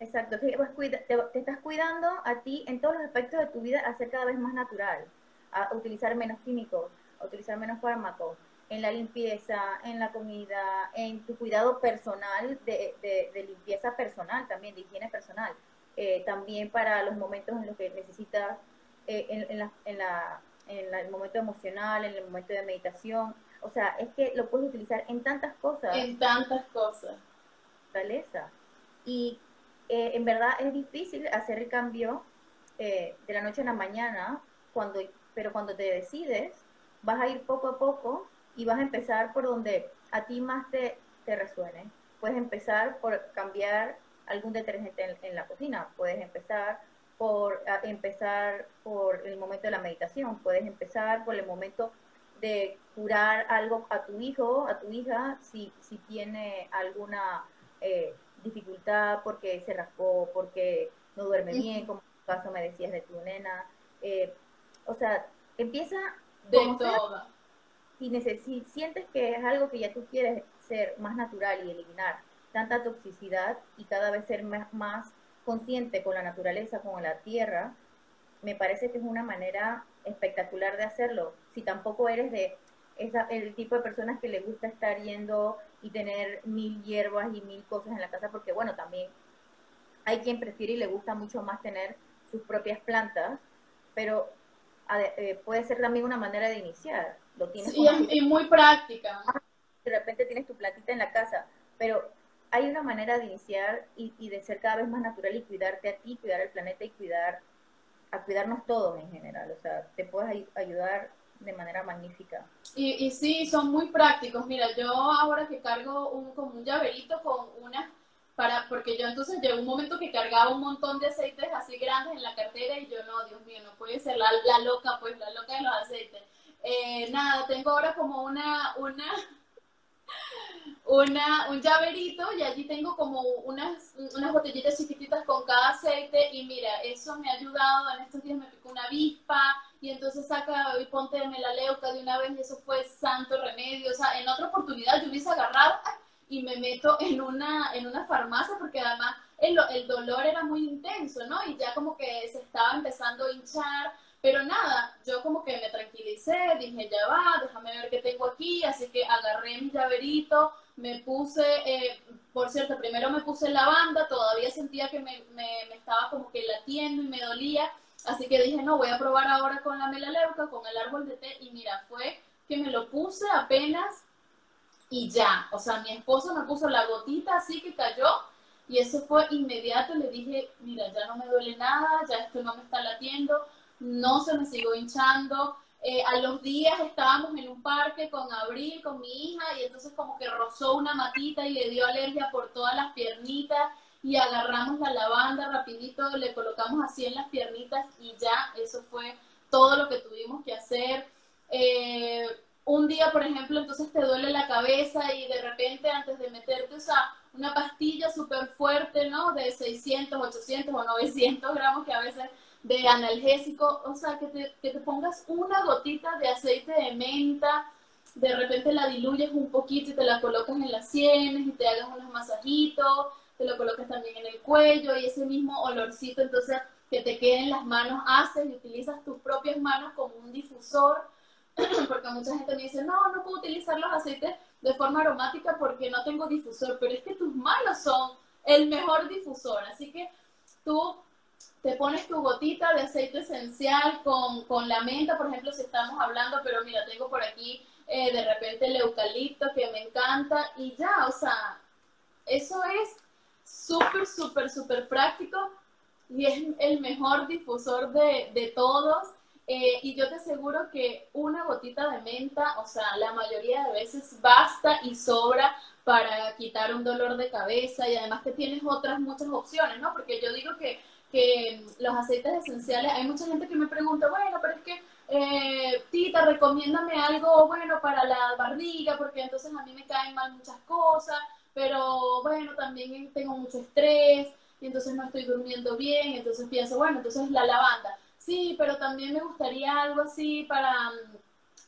Exacto, pues te, estás cuidando a ti en todos los aspectos de tu vida a ser cada vez más natural, a utilizar menos químicos, a utilizar menos fármacos, en la limpieza, en la comida, en tu cuidado personal, de, de, limpieza personal también, de higiene personal, eh, también para los momentos en los que necesitas, eh, en, la, en, la, en el momento emocional, en el momento de meditación, o sea, es que lo puedes utilizar en tantas cosas.
En tantas cosas.
Fortaleza. Y eh, en verdad es difícil hacer el cambio eh, de la noche a la mañana, cuando, pero cuando te decides, vas a ir poco a poco y vas a empezar por donde a ti más te, te resuene. Puedes empezar por cambiar algún detergente en, la cocina, puedes empezar por empezar por el momento de la meditación, puedes empezar por el momento de curar algo a tu hijo, a tu hija, si, si tiene alguna eh, dificultad porque se rascó, porque no duerme bien, como en tu caso me decías de tu nena. Eh, o sea, empieza
de todo.
Si, si sientes que es algo que ya tú quieres ser más natural y eliminar tanta toxicidad y cada vez ser más, más consciente con la naturaleza, con la tierra, me parece que es una manera espectacular de hacerlo. Si tampoco eres de esa, el tipo de personas que le gusta estar yendo y tener mil hierbas y mil cosas en la casa, porque bueno, también hay quien prefiere y le gusta mucho más tener sus propias plantas, pero eh, puede ser también una manera de iniciar. Lo tienes
y muy práctica.
De repente tienes tu platita en la casa, pero hay una manera de iniciar y, y de ser cada vez más natural y cuidarte a ti, cuidar al planeta y cuidar a cuidarnos todos en general. O sea, te puedes ayudar de manera magnífica.
Y, y sí, son muy prácticos. Mira, yo ahora que cargo un, como un llaverito con una, para, porque yo entonces llegó un momento que cargaba un montón de aceites así grandes en la cartera y yo no, Dios mío, no puede ser la, la loca, pues la loca de los aceites. Eh, nada, tengo ahora como una, una, una, un llaverito y allí tengo como unas, unas botellitas chiquititas con cada aceite y mira, eso me ha ayudado, en estos días me picó una avispa y entonces saca y ponte de melaleuca de una vez y eso fue santo remedio, o sea, en otra oportunidad yo hubiese agarrado y me meto en una, en una farmacia porque además el, el dolor era muy intenso, ¿no? Y ya como que se estaba empezando a hinchar, pero nada, yo como que me tranquilicé, dije, ya va, déjame ver qué tengo aquí, así que agarré mi llaverito, me puse, eh, por cierto, primero me puse lavanda, todavía sentía que me, me, estaba como que latiendo y me dolía, así que dije, no, voy a probar ahora con la melaleuca, con el árbol de té, y mira, fue que me lo puse apenas y ya, o sea, mi esposo me puso la gotita así que cayó, y eso fue inmediato, le dije, mira, ya no me duele nada, ya esto no me está latiendo, no se me siguió hinchando. Eh, a los días estábamos en un parque con Abril, con mi hija, y entonces como que rozó una matita y le dio alergia por todas las piernitas y agarramos la lavanda rapidito, le colocamos así en las piernitas y ya, eso fue todo lo que tuvimos que hacer. Eh, un día, por ejemplo, entonces te duele la cabeza y de repente antes de meterte, o una pastilla súper fuerte, ¿no? De 600, 800 o 900 gramos que a veces de analgésico, o sea, que te, que te pongas una gotita de aceite de menta, de repente la diluyes un poquito y te la colocas en las sienes y te hagas unos masajitos, te lo colocas también en el cuello y ese mismo olorcito, entonces que te quede en las manos, haces y utilizas tus propias manos como un difusor, porque mucha gente me dice, no, no puedo utilizar los aceites de forma aromática porque no tengo difusor, pero es que tus manos son el mejor difusor, así que tú te pones tu gotita de aceite esencial con, con, la menta, por ejemplo, si estamos hablando, pero mira, tengo por aquí eh, de repente el eucalipto que me encanta y ya, o sea, eso es súper, súper, súper práctico y es el mejor difusor de, de todos. Eh, y yo te aseguro que una gotita de menta, o sea, la mayoría de veces basta y sobra para quitar un dolor de cabeza y además que tienes otras muchas opciones, ¿no? Porque yo digo que que los aceites esenciales, hay mucha gente que me pregunta, bueno, pero es que, eh, tita, recomiéndame algo bueno para la barriga, porque entonces a mí me caen mal muchas cosas, pero bueno, también tengo mucho estrés, y entonces no estoy durmiendo bien, entonces pienso, bueno, entonces la lavanda. Sí, pero también me gustaría algo así para,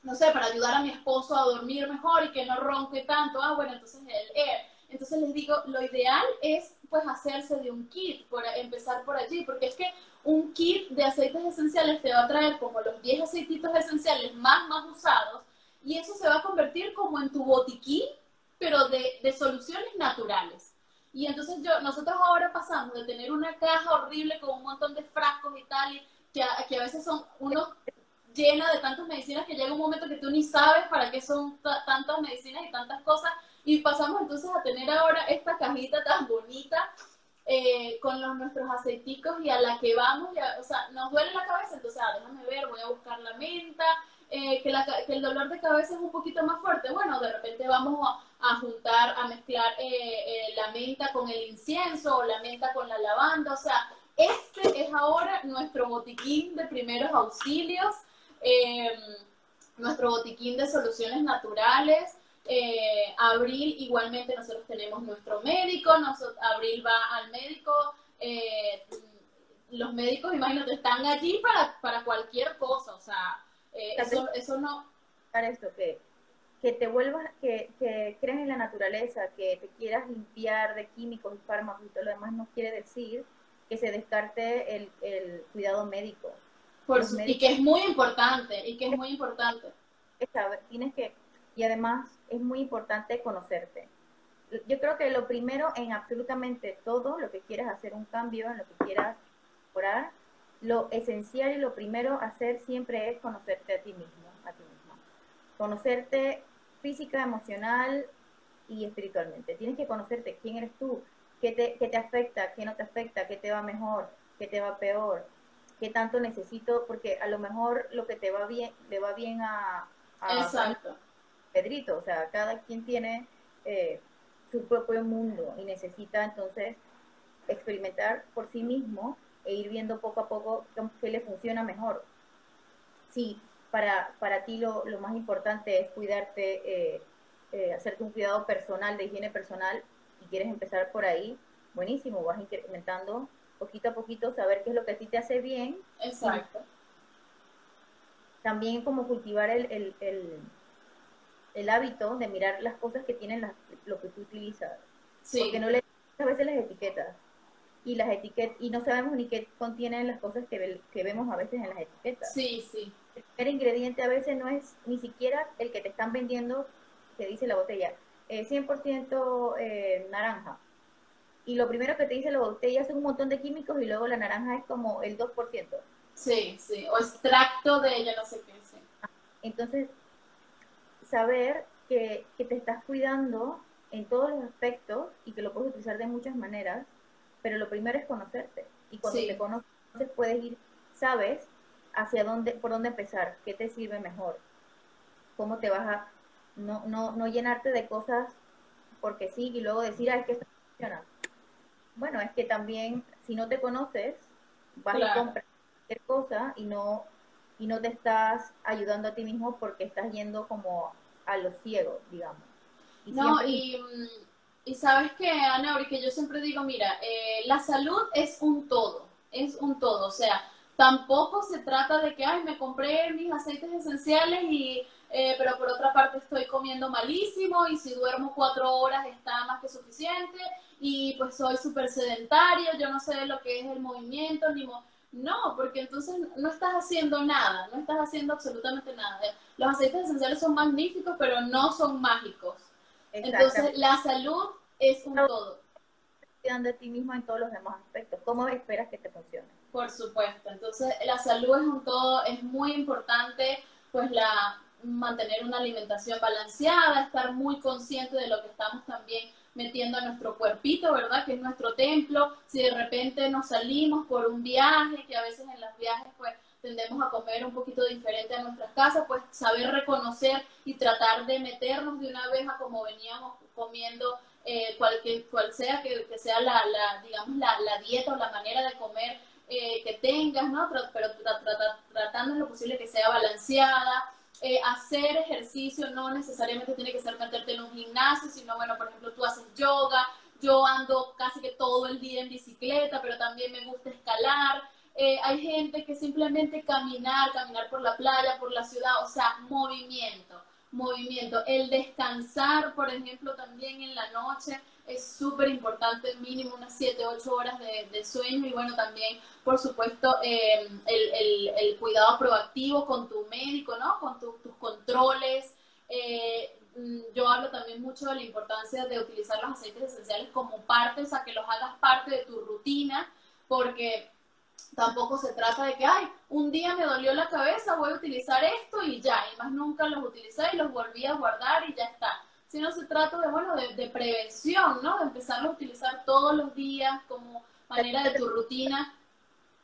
no sé, para ayudar a mi esposo a dormir mejor y que no ronque tanto. Ah, bueno, entonces el air. Entonces les digo, lo ideal es pues hacerse de un kit, por empezar por allí, porque es que un kit de aceites esenciales te va a traer como los 10 aceititos esenciales más, más usados y eso se va a convertir como en tu botiquín, pero de, de soluciones naturales. Y entonces yo, nosotros ahora pasamos de tener una caja horrible con un montón de frascos y tal, y que a, que a veces son unos llena de tantas medicinas que llega un momento que tú ni sabes para qué son tantas medicinas y tantas cosas, y pasamos entonces a tener ahora esta cajita tan bonita eh, con los, nuestros aceiticos y a la que vamos, o sea, nos duele la cabeza, entonces, ah, déjame ver, voy a buscar la menta, eh, que, la, que, el dolor de cabeza es un poquito más fuerte. Bueno, de repente vamos a, juntar, a mezclar eh, la menta con el incienso o la menta con la lavanda, o sea, este es ahora nuestro botiquín de primeros auxilios, nuestro botiquín de soluciones naturales. Eh, Abril igualmente nosotros tenemos nuestro médico, nosotros, Abril va al médico, eh, los médicos, imagínate, están allí para, para cualquier cosa, o sea, eh, eso, eso, no...
Para esto, que, que te vuelvas, que, que crees en la naturaleza, que te quieras limpiar de químicos y fármacos y todo lo demás, no quiere decir que se descarte el, el cuidado médico.
Por, y que es muy importante, y que es muy importante.
Tienes que, y además es muy importante conocerte. Yo creo que lo primero en absolutamente todo, lo que quieras hacer un cambio, en lo que quieras mejorar, lo esencial y lo primero hacer siempre es conocerte a ti mismo, a ti mismo. Conocerte física, emocional y espiritualmente. Tienes que conocerte quién eres tú, qué te, qué te afecta, qué no te afecta, qué te va mejor, qué te va peor, qué tanto necesito, porque a lo mejor lo que te va bien, le va bien a, a
Exacto.
Pedrito, o sea, cada quien tiene eh, su propio mundo y necesita entonces experimentar por sí mismo e ir viendo poco a poco qué le funciona mejor. Sí, para, para ti lo, lo más importante es cuidarte eh, eh, hacerte un cuidado personal, de higiene personal, y quieres empezar por ahí, buenísimo, vas incrementando poquito a poquito, saber qué es lo que a ti te hace bien.
Exacto.
También como cultivar el, el, el, el hábito de mirar las cosas que tienen lo que tú utilizas. Sí. Porque no le a veces las etiquetas y las etiquetas y no sabemos ni qué contienen las cosas que, que vemos a veces en las etiquetas.
Sí, sí.
El primer ingrediente a veces no es ni siquiera el que te están vendiendo que dice la botella, eh, 100% eh, naranja. Y lo primero que te dice la botella es un montón de químicos y luego la naranja es como el 2%.
Sí, sí, o extracto de ella, no sé qué. Sí.
Entonces, saber que, que te estás cuidando en todos los aspectos y que lo puedes utilizar de muchas maneras, pero lo primero es conocerte. Y cuando te conoces puedes ir, sabes hacia dónde, por dónde empezar, qué te sirve mejor, cómo te vas a no, no, no llenarte de cosas porque sí y luego decir, ay, que esto funciona. Bueno, es que también si no te conoces, vas a comprar cualquier cosa y no, y no te estás ayudando a ti mismo porque estás yendo como a lo ciego, digamos.
no, y, mm, y, sabes que, Ana, porque yo siempre digo, mira, eh, la salud es un todo, es un todo, o sea, tampoco se trata de que, ay, me compré mis aceites esenciales y eh, pero por otra parte estoy comiendo malísimo y si duermo cuatro horas está más que suficiente y pues soy súper sedentario, yo no sé lo que es el movimiento, ni no, porque entonces no estás haciendo nada, no estás haciendo absolutamente nada. Los aceites esenciales son magníficos, pero no son mágicos. Entonces la salud es un todo.
De ti mismo en todos los demás aspectos. ¿Cómo esperas que te funcione?
Por supuesto. Entonces la salud es un todo, es muy importante, pues la mantener una alimentación balanceada, estar muy consciente de lo que estamos también metiendo a nuestro cuerpito, ¿verdad? Que es nuestro templo. Si de repente nos salimos por un viaje, que a veces en los viajes pues tendemos a comer un poquito diferente a nuestras casas, pues saber reconocer y tratar de meternos de una vez a como veníamos comiendo eh, cualquier, cual sea que, sea la, la digamos, la, dieta o la manera de comer eh, que tengas, ¿no? Pero tratando en lo posible que sea balanceada, eh, hacer ejercicio no necesariamente tiene que ser meterte en un gimnasio, sino, bueno, por ejemplo, tú haces yoga, yo ando casi que todo el día en bicicleta, pero también me gusta escalar. Eh, hay gente que simplemente caminar, caminar por la playa, por la ciudad, o sea, movimiento, movimiento. El descansar, por ejemplo, también en la noche, es súper importante, mínimo unas 7, 8 horas de, sueño y bueno, también, por supuesto, eh, el, cuidado proactivo con tu médico, ¿no? Con tus controles. Eh, mm, yo hablo también mucho de la importancia de utilizar los aceites esenciales como parte, o sea, que los hagas parte de tu rutina, porque tampoco se trata de que, ay, un día me dolió la cabeza, voy a utilizar esto y ya, y más nunca los utilicé y los volví a guardar y ya está sino se trata de, bueno, de, prevención, ¿no? De empezar a utilizar todos los días como manera de tu rutina.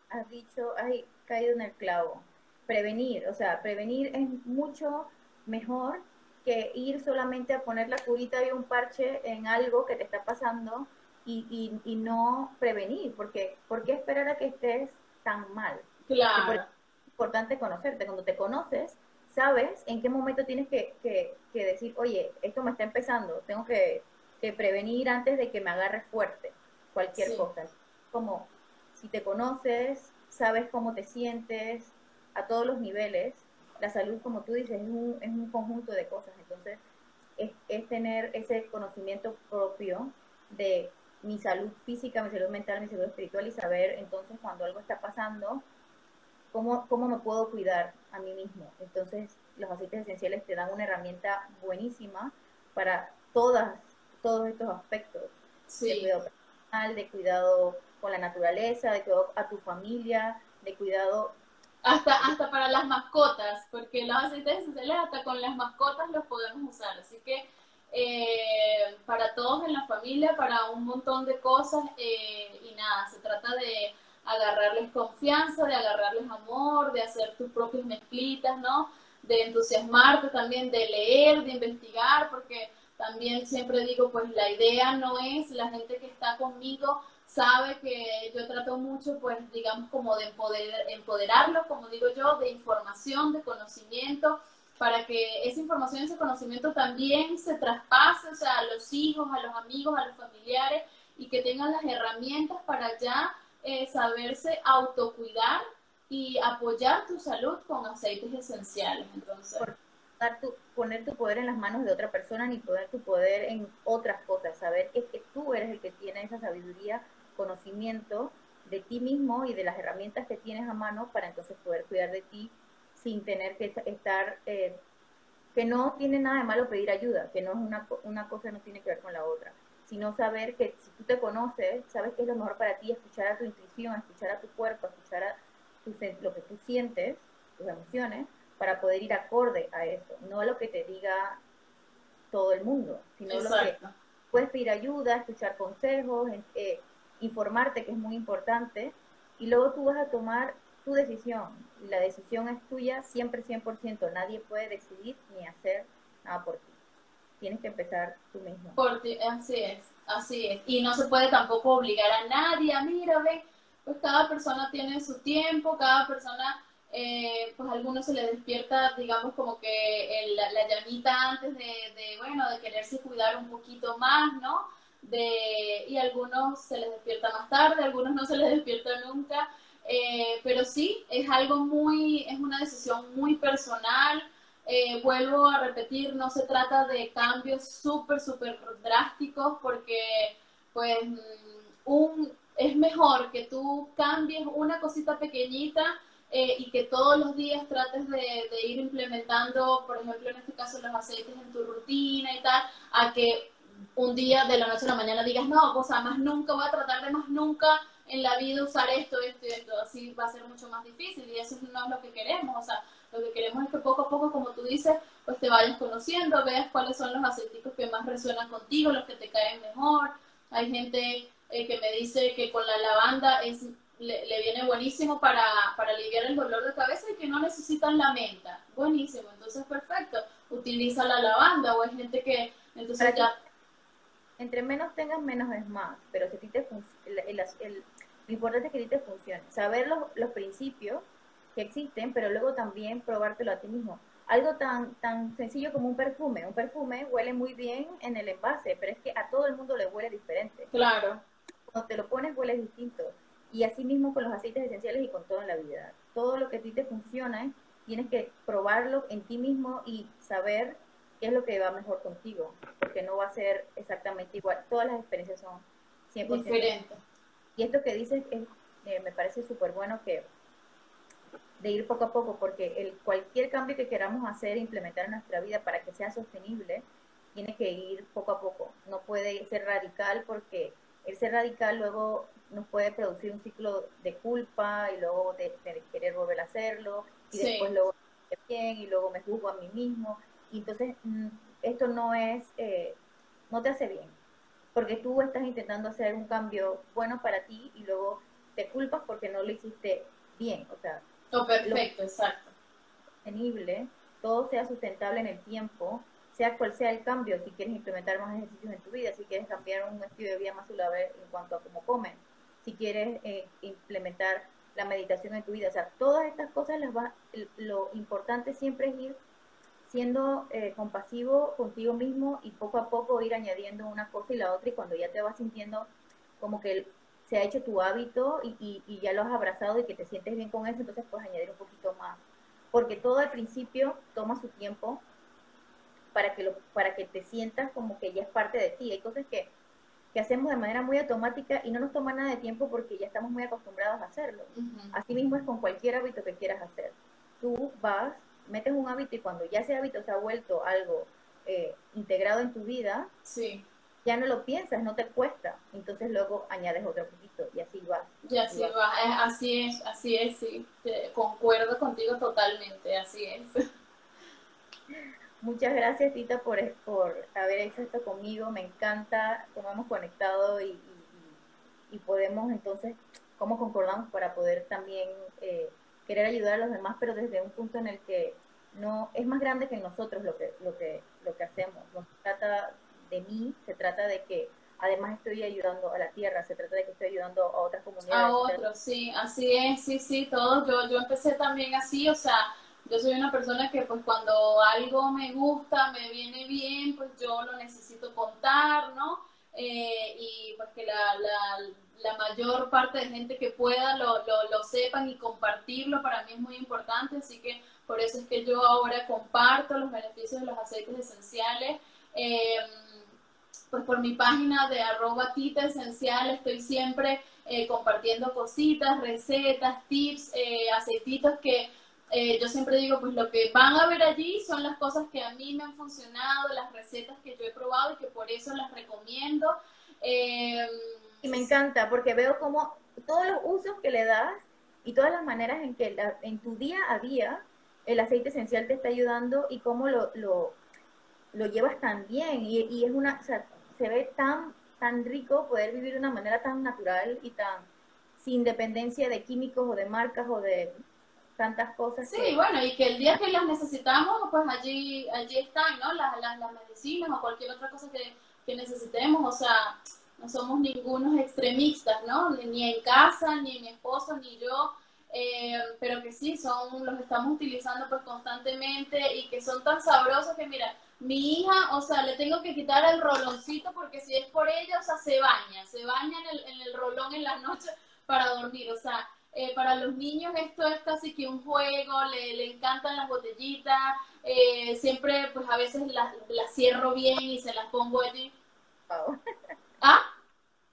Has dicho, has caído en el clavo. Prevenir, o sea, prevenir es mucho mejor que ir solamente a poner la curita y un parche en algo que te está pasando y, y, no prevenir, porque ¿por qué esperar a que estés tan mal?
Claro. Es
importante conocerte. Cuando te conoces, sabes en qué momento tienes que, decir, oye, esto me está empezando, tengo que, prevenir antes de que me agarre fuerte cualquier cosa. Como si te conoces, sabes cómo te sientes a todos los niveles, la salud, como tú dices, es un, es un conjunto de cosas. Entonces, es, es tener ese conocimiento propio de mi salud física, mi salud mental, mi salud espiritual y saber entonces cuando algo está pasando, cómo, cómo me puedo cuidar a mí mismo. Entonces, los aceites esenciales te dan una herramienta buenísima para todas, todos estos aspectos de cuidado personal, de cuidado con la naturaleza, de cuidado a tu familia, de cuidado
hasta, hasta para las mascotas, porque los aceites esenciales hasta con las mascotas los podemos usar. Así que eh, para todos en la familia, para un montón de cosas, eh, y nada, se trata de agarrarles confianza, de agarrarles amor, de hacer tus propias mezclitas, ¿no? De entusiasmarte también, de leer, de investigar, porque también siempre digo, pues la idea no es, la gente que está conmigo sabe que yo trato mucho, pues digamos, como de empoderar, empoderarlos, como digo yo, de información, de conocimiento, para que esa información, ese conocimiento también se traspase, o sea, a los hijos, a los amigos, a los familiares, y que tengan las herramientas para ya eh, saberse autocuidar y apoyar tu salud con aceites esenciales. Entonces,
poner tu poder en las manos de otra persona ni poner tu poder en otras cosas, saber que, que tú eres el que tiene esa sabiduría, conocimiento de ti mismo y de las herramientas que tienes a mano para entonces poder cuidar de ti sin tener que estar, eh, que no tiene nada de malo pedir ayuda, que no es una, una cosa no tiene que ver con la otra, sino saber que si tú te conoces, sabes que es lo mejor para ti, escuchar a tu intuición, escuchar a tu cuerpo, escuchar a lo que tú sientes, tus emociones, para poder ir acorde a eso, no a lo que te diga todo el mundo, sino lo que puedes pedir ayuda, escuchar consejos, eh, informarte, que es muy importante, y luego tú vas a tomar tu decisión. La decisión es tuya siempre 100%. Nadie puede decidir ni hacer nada por ti. Tienes que empezar tú mismo.
Por ti, así es, así es. Y no se puede tampoco obligar a nadie, a mira, ven, pues cada persona tiene su tiempo, cada persona, eh, pues a algunos se les despierta, digamos, como que la, llamita antes de, de, bueno, de quererse cuidar un poquito más, ¿no? De, y a algunos se les despierta más tarde, a algunos no se les despierta nunca. Eh, pero sí, es algo muy, es una decisión muy personal. Eh, vuelvo a repetir, no se trata de cambios súper, súper drásticos porque pues mm, un, es mejor que tú cambies una cosita pequeñita eh, y que todos los días trates de, de, ir implementando, por ejemplo, en este caso los aceites en tu rutina y tal, a que un día de la noche a la mañana digas, no, o sea, más nunca voy a tratar de más nunca en la vida usar esto, esto y esto, así va a ser mucho más difícil y eso no es lo que queremos, o sea, lo que queremos es que poco a poco, como tú dices, pues te vayas conociendo, veas cuáles son los aceiticos que más resuenan contigo, los que te caen mejor. Hay gente eh, que me dice que con la lavanda es, le, viene buenísimo para, para aliviar el dolor de cabeza y que no necesitan la menta. Buenísimo, entonces perfecto, utiliza la lavanda o hay gente que entonces ya
entre menos tengas, menos es más. Pero si a ti te el, el, lo importante es que a ti te funcione. Saber los, los principios que existen, pero luego también probártelo a ti mismo. Algo tan, tan sencillo como un perfume. Un perfume huele muy bien en el envase, pero es que a todo el mundo le huele diferente.
Claro.
Cuando te lo pones huele distinto. Y así mismo con los aceites esenciales y con todo en la vida. Todo lo que a ti te funciona, tienes que probarlo en ti mismo y saber qué es lo que va mejor contigo, porque no va a ser exactamente igual. Todas las experiencias son 100% diferentes. Y esto que dices es, eh, me parece súper bueno que de ir poco a poco, porque el, cualquier cambio que queramos hacer e implementar en nuestra vida para que sea sostenible, tiene que ir poco a poco. No puede ser radical porque el ser radical luego nos puede producir un ciclo de culpa y luego de, querer volver a hacerlo y después luego bien y luego me juzgo a mí mismo y entonces mm, esto no es, eh, no te hace bien, porque tú estás intentando hacer un cambio bueno para ti y luego te culpas porque no lo hiciste bien, o sea.
Oh, perfecto, exacto.
Sostenible, todo sea sustentable en el tiempo, sea cual sea el cambio, si quieres implementar más ejercicios en tu vida, si quieres cambiar un estilo de vida más saludable en cuanto a cómo comes, si quieres eh, implementar la meditación en tu vida, o sea, todas estas cosas las va, lo importante siempre es ir siendo eh, compasivo contigo mismo y poco a poco ir añadiendo una cosa y la otra y cuando ya te vas sintiendo como que se ha hecho tu hábito y, y, ya lo has abrazado y que te sientes bien con eso, entonces puedes añadir un poquito más. Porque todo al principio toma su tiempo para que, lo, para que te sientas como que ya es parte de ti. Hay cosas que, que hacemos de manera muy automática y no nos toma nada de tiempo porque ya estamos muy acostumbrados a hacerlo. Así mismo es con cualquier hábito que quieras hacer. Tú vas metes un hábito y cuando ya ese hábito se ha vuelto algo eh, integrado en tu vida,
sí.
Ya no lo piensas, no te cuesta. Entonces luego añades otro poquito y así va.
Y así va, así es, así es, sí. Concuerdo contigo totalmente, así es.
Muchas gracias, Tita, por, por haber hecho esto conmigo. Me encanta cómo hemos conectado y, y, podemos entonces, cómo concordamos para poder también eh, querer ayudar a los demás, pero desde un punto en el que no es más grande que nosotros lo que, lo que, lo que hacemos. No se trata de mí, se trata de que además estoy ayudando a la tierra, se trata de que estoy ayudando a otras comunidades.
A otros, sí, así es, sí, sí, todos. Yo, yo empecé también así, o sea, yo soy una persona que pues cuando algo me gusta, me viene bien, pues yo lo necesito contar, ¿no? Eh, y pues que la, la, la, mayor parte de gente que pueda lo, lo, lo, sepan y compartirlo para mí es muy importante, así que por eso es que yo ahora comparto los beneficios de los aceites esenciales. Eh, pues por mi página de arroba tita esencial estoy siempre eh, compartiendo cositas, recetas, tips, eh, aceititos que eh, yo siempre digo, pues lo que van a ver allí son las cosas que a mí me han funcionado, las recetas que yo he probado y que por eso las recomiendo.
Em, y me encanta porque veo como todos los usos que le das y todas las maneras en que en tu día a día el aceite esencial te está ayudando y cómo lo, lo, lo llevas tan bien. Y, es una, se ve tan, tan rico poder vivir de una manera tan natural y tan sin dependencia de químicos o de marcas o de tantas cosas.
Sí, bueno, y que el día que las necesitamos, pues allí, allí están, ¿no? Las, las, las medicinas o cualquier otra cosa que, que, necesitemos, o sea, no somos ningunos extremistas, ¿no? Ni en casa, ni mi esposo, ni yo, eh, pero que sí, son, los estamos utilizando pues constantemente y que son tan sabrosos que mira, mi hija, o sea, le tengo que quitar el roloncito porque si es por ella, o sea, se baña, se baña en el, en el rolón en la noche para dormir, o sea, eh, para los niños esto es casi que un juego, le, le encantan las botellitas, eh, siempre pues a veces las, las, cierro bien y se las pongo allí. ¿Ah?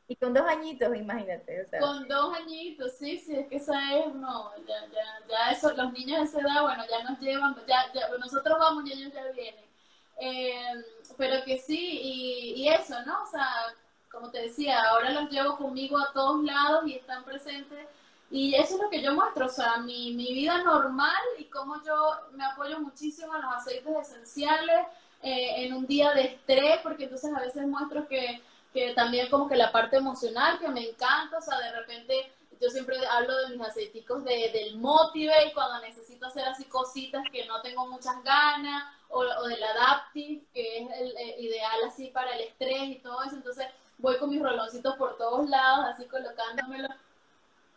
Y con dos añitos, imagínate.
O sea. Con dos añitos, sí, sí, es que esa es, no, ya, ya, ya eso, los niños de esa edad, bueno, ya nos llevan, ya, ya nosotros vamos y ellos ya vienen. Eh, pero que sí, y, y eso, ¿no? O sea, como te decía, ahora los llevo conmigo a todos lados y están presentes y eso es lo que yo muestro, o sea, mi, mi vida normal y cómo yo me apoyo muchísimo en los aceites esenciales eh, en un día de estrés, porque entonces a veces muestro que, que también como que la parte emocional que me encanta, o sea, de repente yo siempre hablo de mis aceiticos de, del Motive y cuando necesito hacer así cositas que no tengo muchas ganas, o, o del Adaptive, que es el, el, ideal así para el estrés y todo eso, entonces voy con mis roloncitos por todos lados, así colocándomelo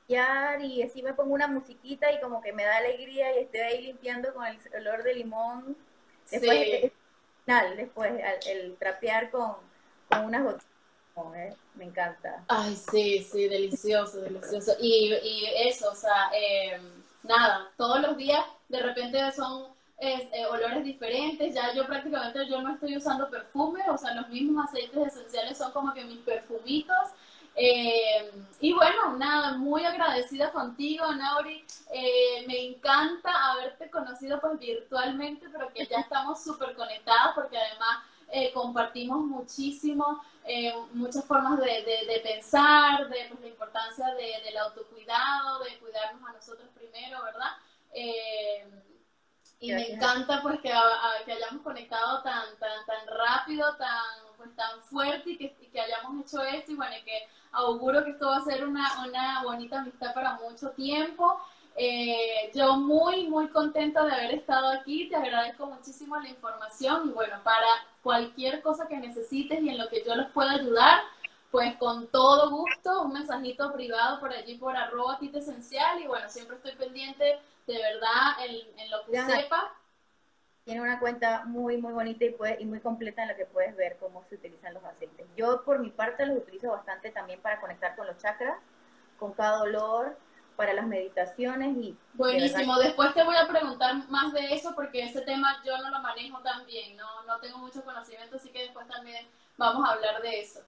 y así me pongo una musiquita y como que me da alegría y estoy ahí limpiando con el olor de limón. Después, sí. final, después el, trapear con, con unas gotitas. Me encanta.
Ay, sí, sí, delicioso, delicioso. Y, y eso, o sea, eh, nada, todos los días de repente son eh, olores diferentes. Ya yo prácticamente yo no estoy usando perfume, o sea, los mismos aceites esenciales son como que mis perfumitos. Eh, y bueno, nada, muy agradecida contigo, Nauri. Eh, me encanta haberte conocido pues virtualmente, pero que ya estamos súper conectados porque además eh, compartimos muchísimo, eh, muchas formas de, de, de pensar, de pues, la importancia de, del autocuidado, de cuidarnos a nosotros primero, ¿verdad? Eh, y me encanta pues que, a, que, hayamos conectado tan tan tan rápido, tan pues tan fuerte y que, y que hayamos hecho esto y bueno, que auguro que esto va a ser una, una bonita amistad para mucho tiempo. Eh, yo muy, muy contenta de haber estado aquí, te agradezco muchísimo la información y bueno, para cualquier cosa que necesites y en lo que yo les pueda ayudar, pues con todo gusto, un mensajito privado por allí por arroba tita esencial y bueno, siempre estoy pendiente de verdad en, en lo que sepa
tiene una cuenta muy, muy bonita y, puede, y muy completa en la que puedes ver cómo se utilizan los aceites. Yo, por mi parte, los utilizo bastante también para conectar con los chakras, con cada dolor, para las meditaciones y...
Buenísimo, después te voy a preguntar más de eso porque ese tema yo no lo manejo tan bien, no, no tengo mucho conocimiento, así que después también vamos a hablar de eso.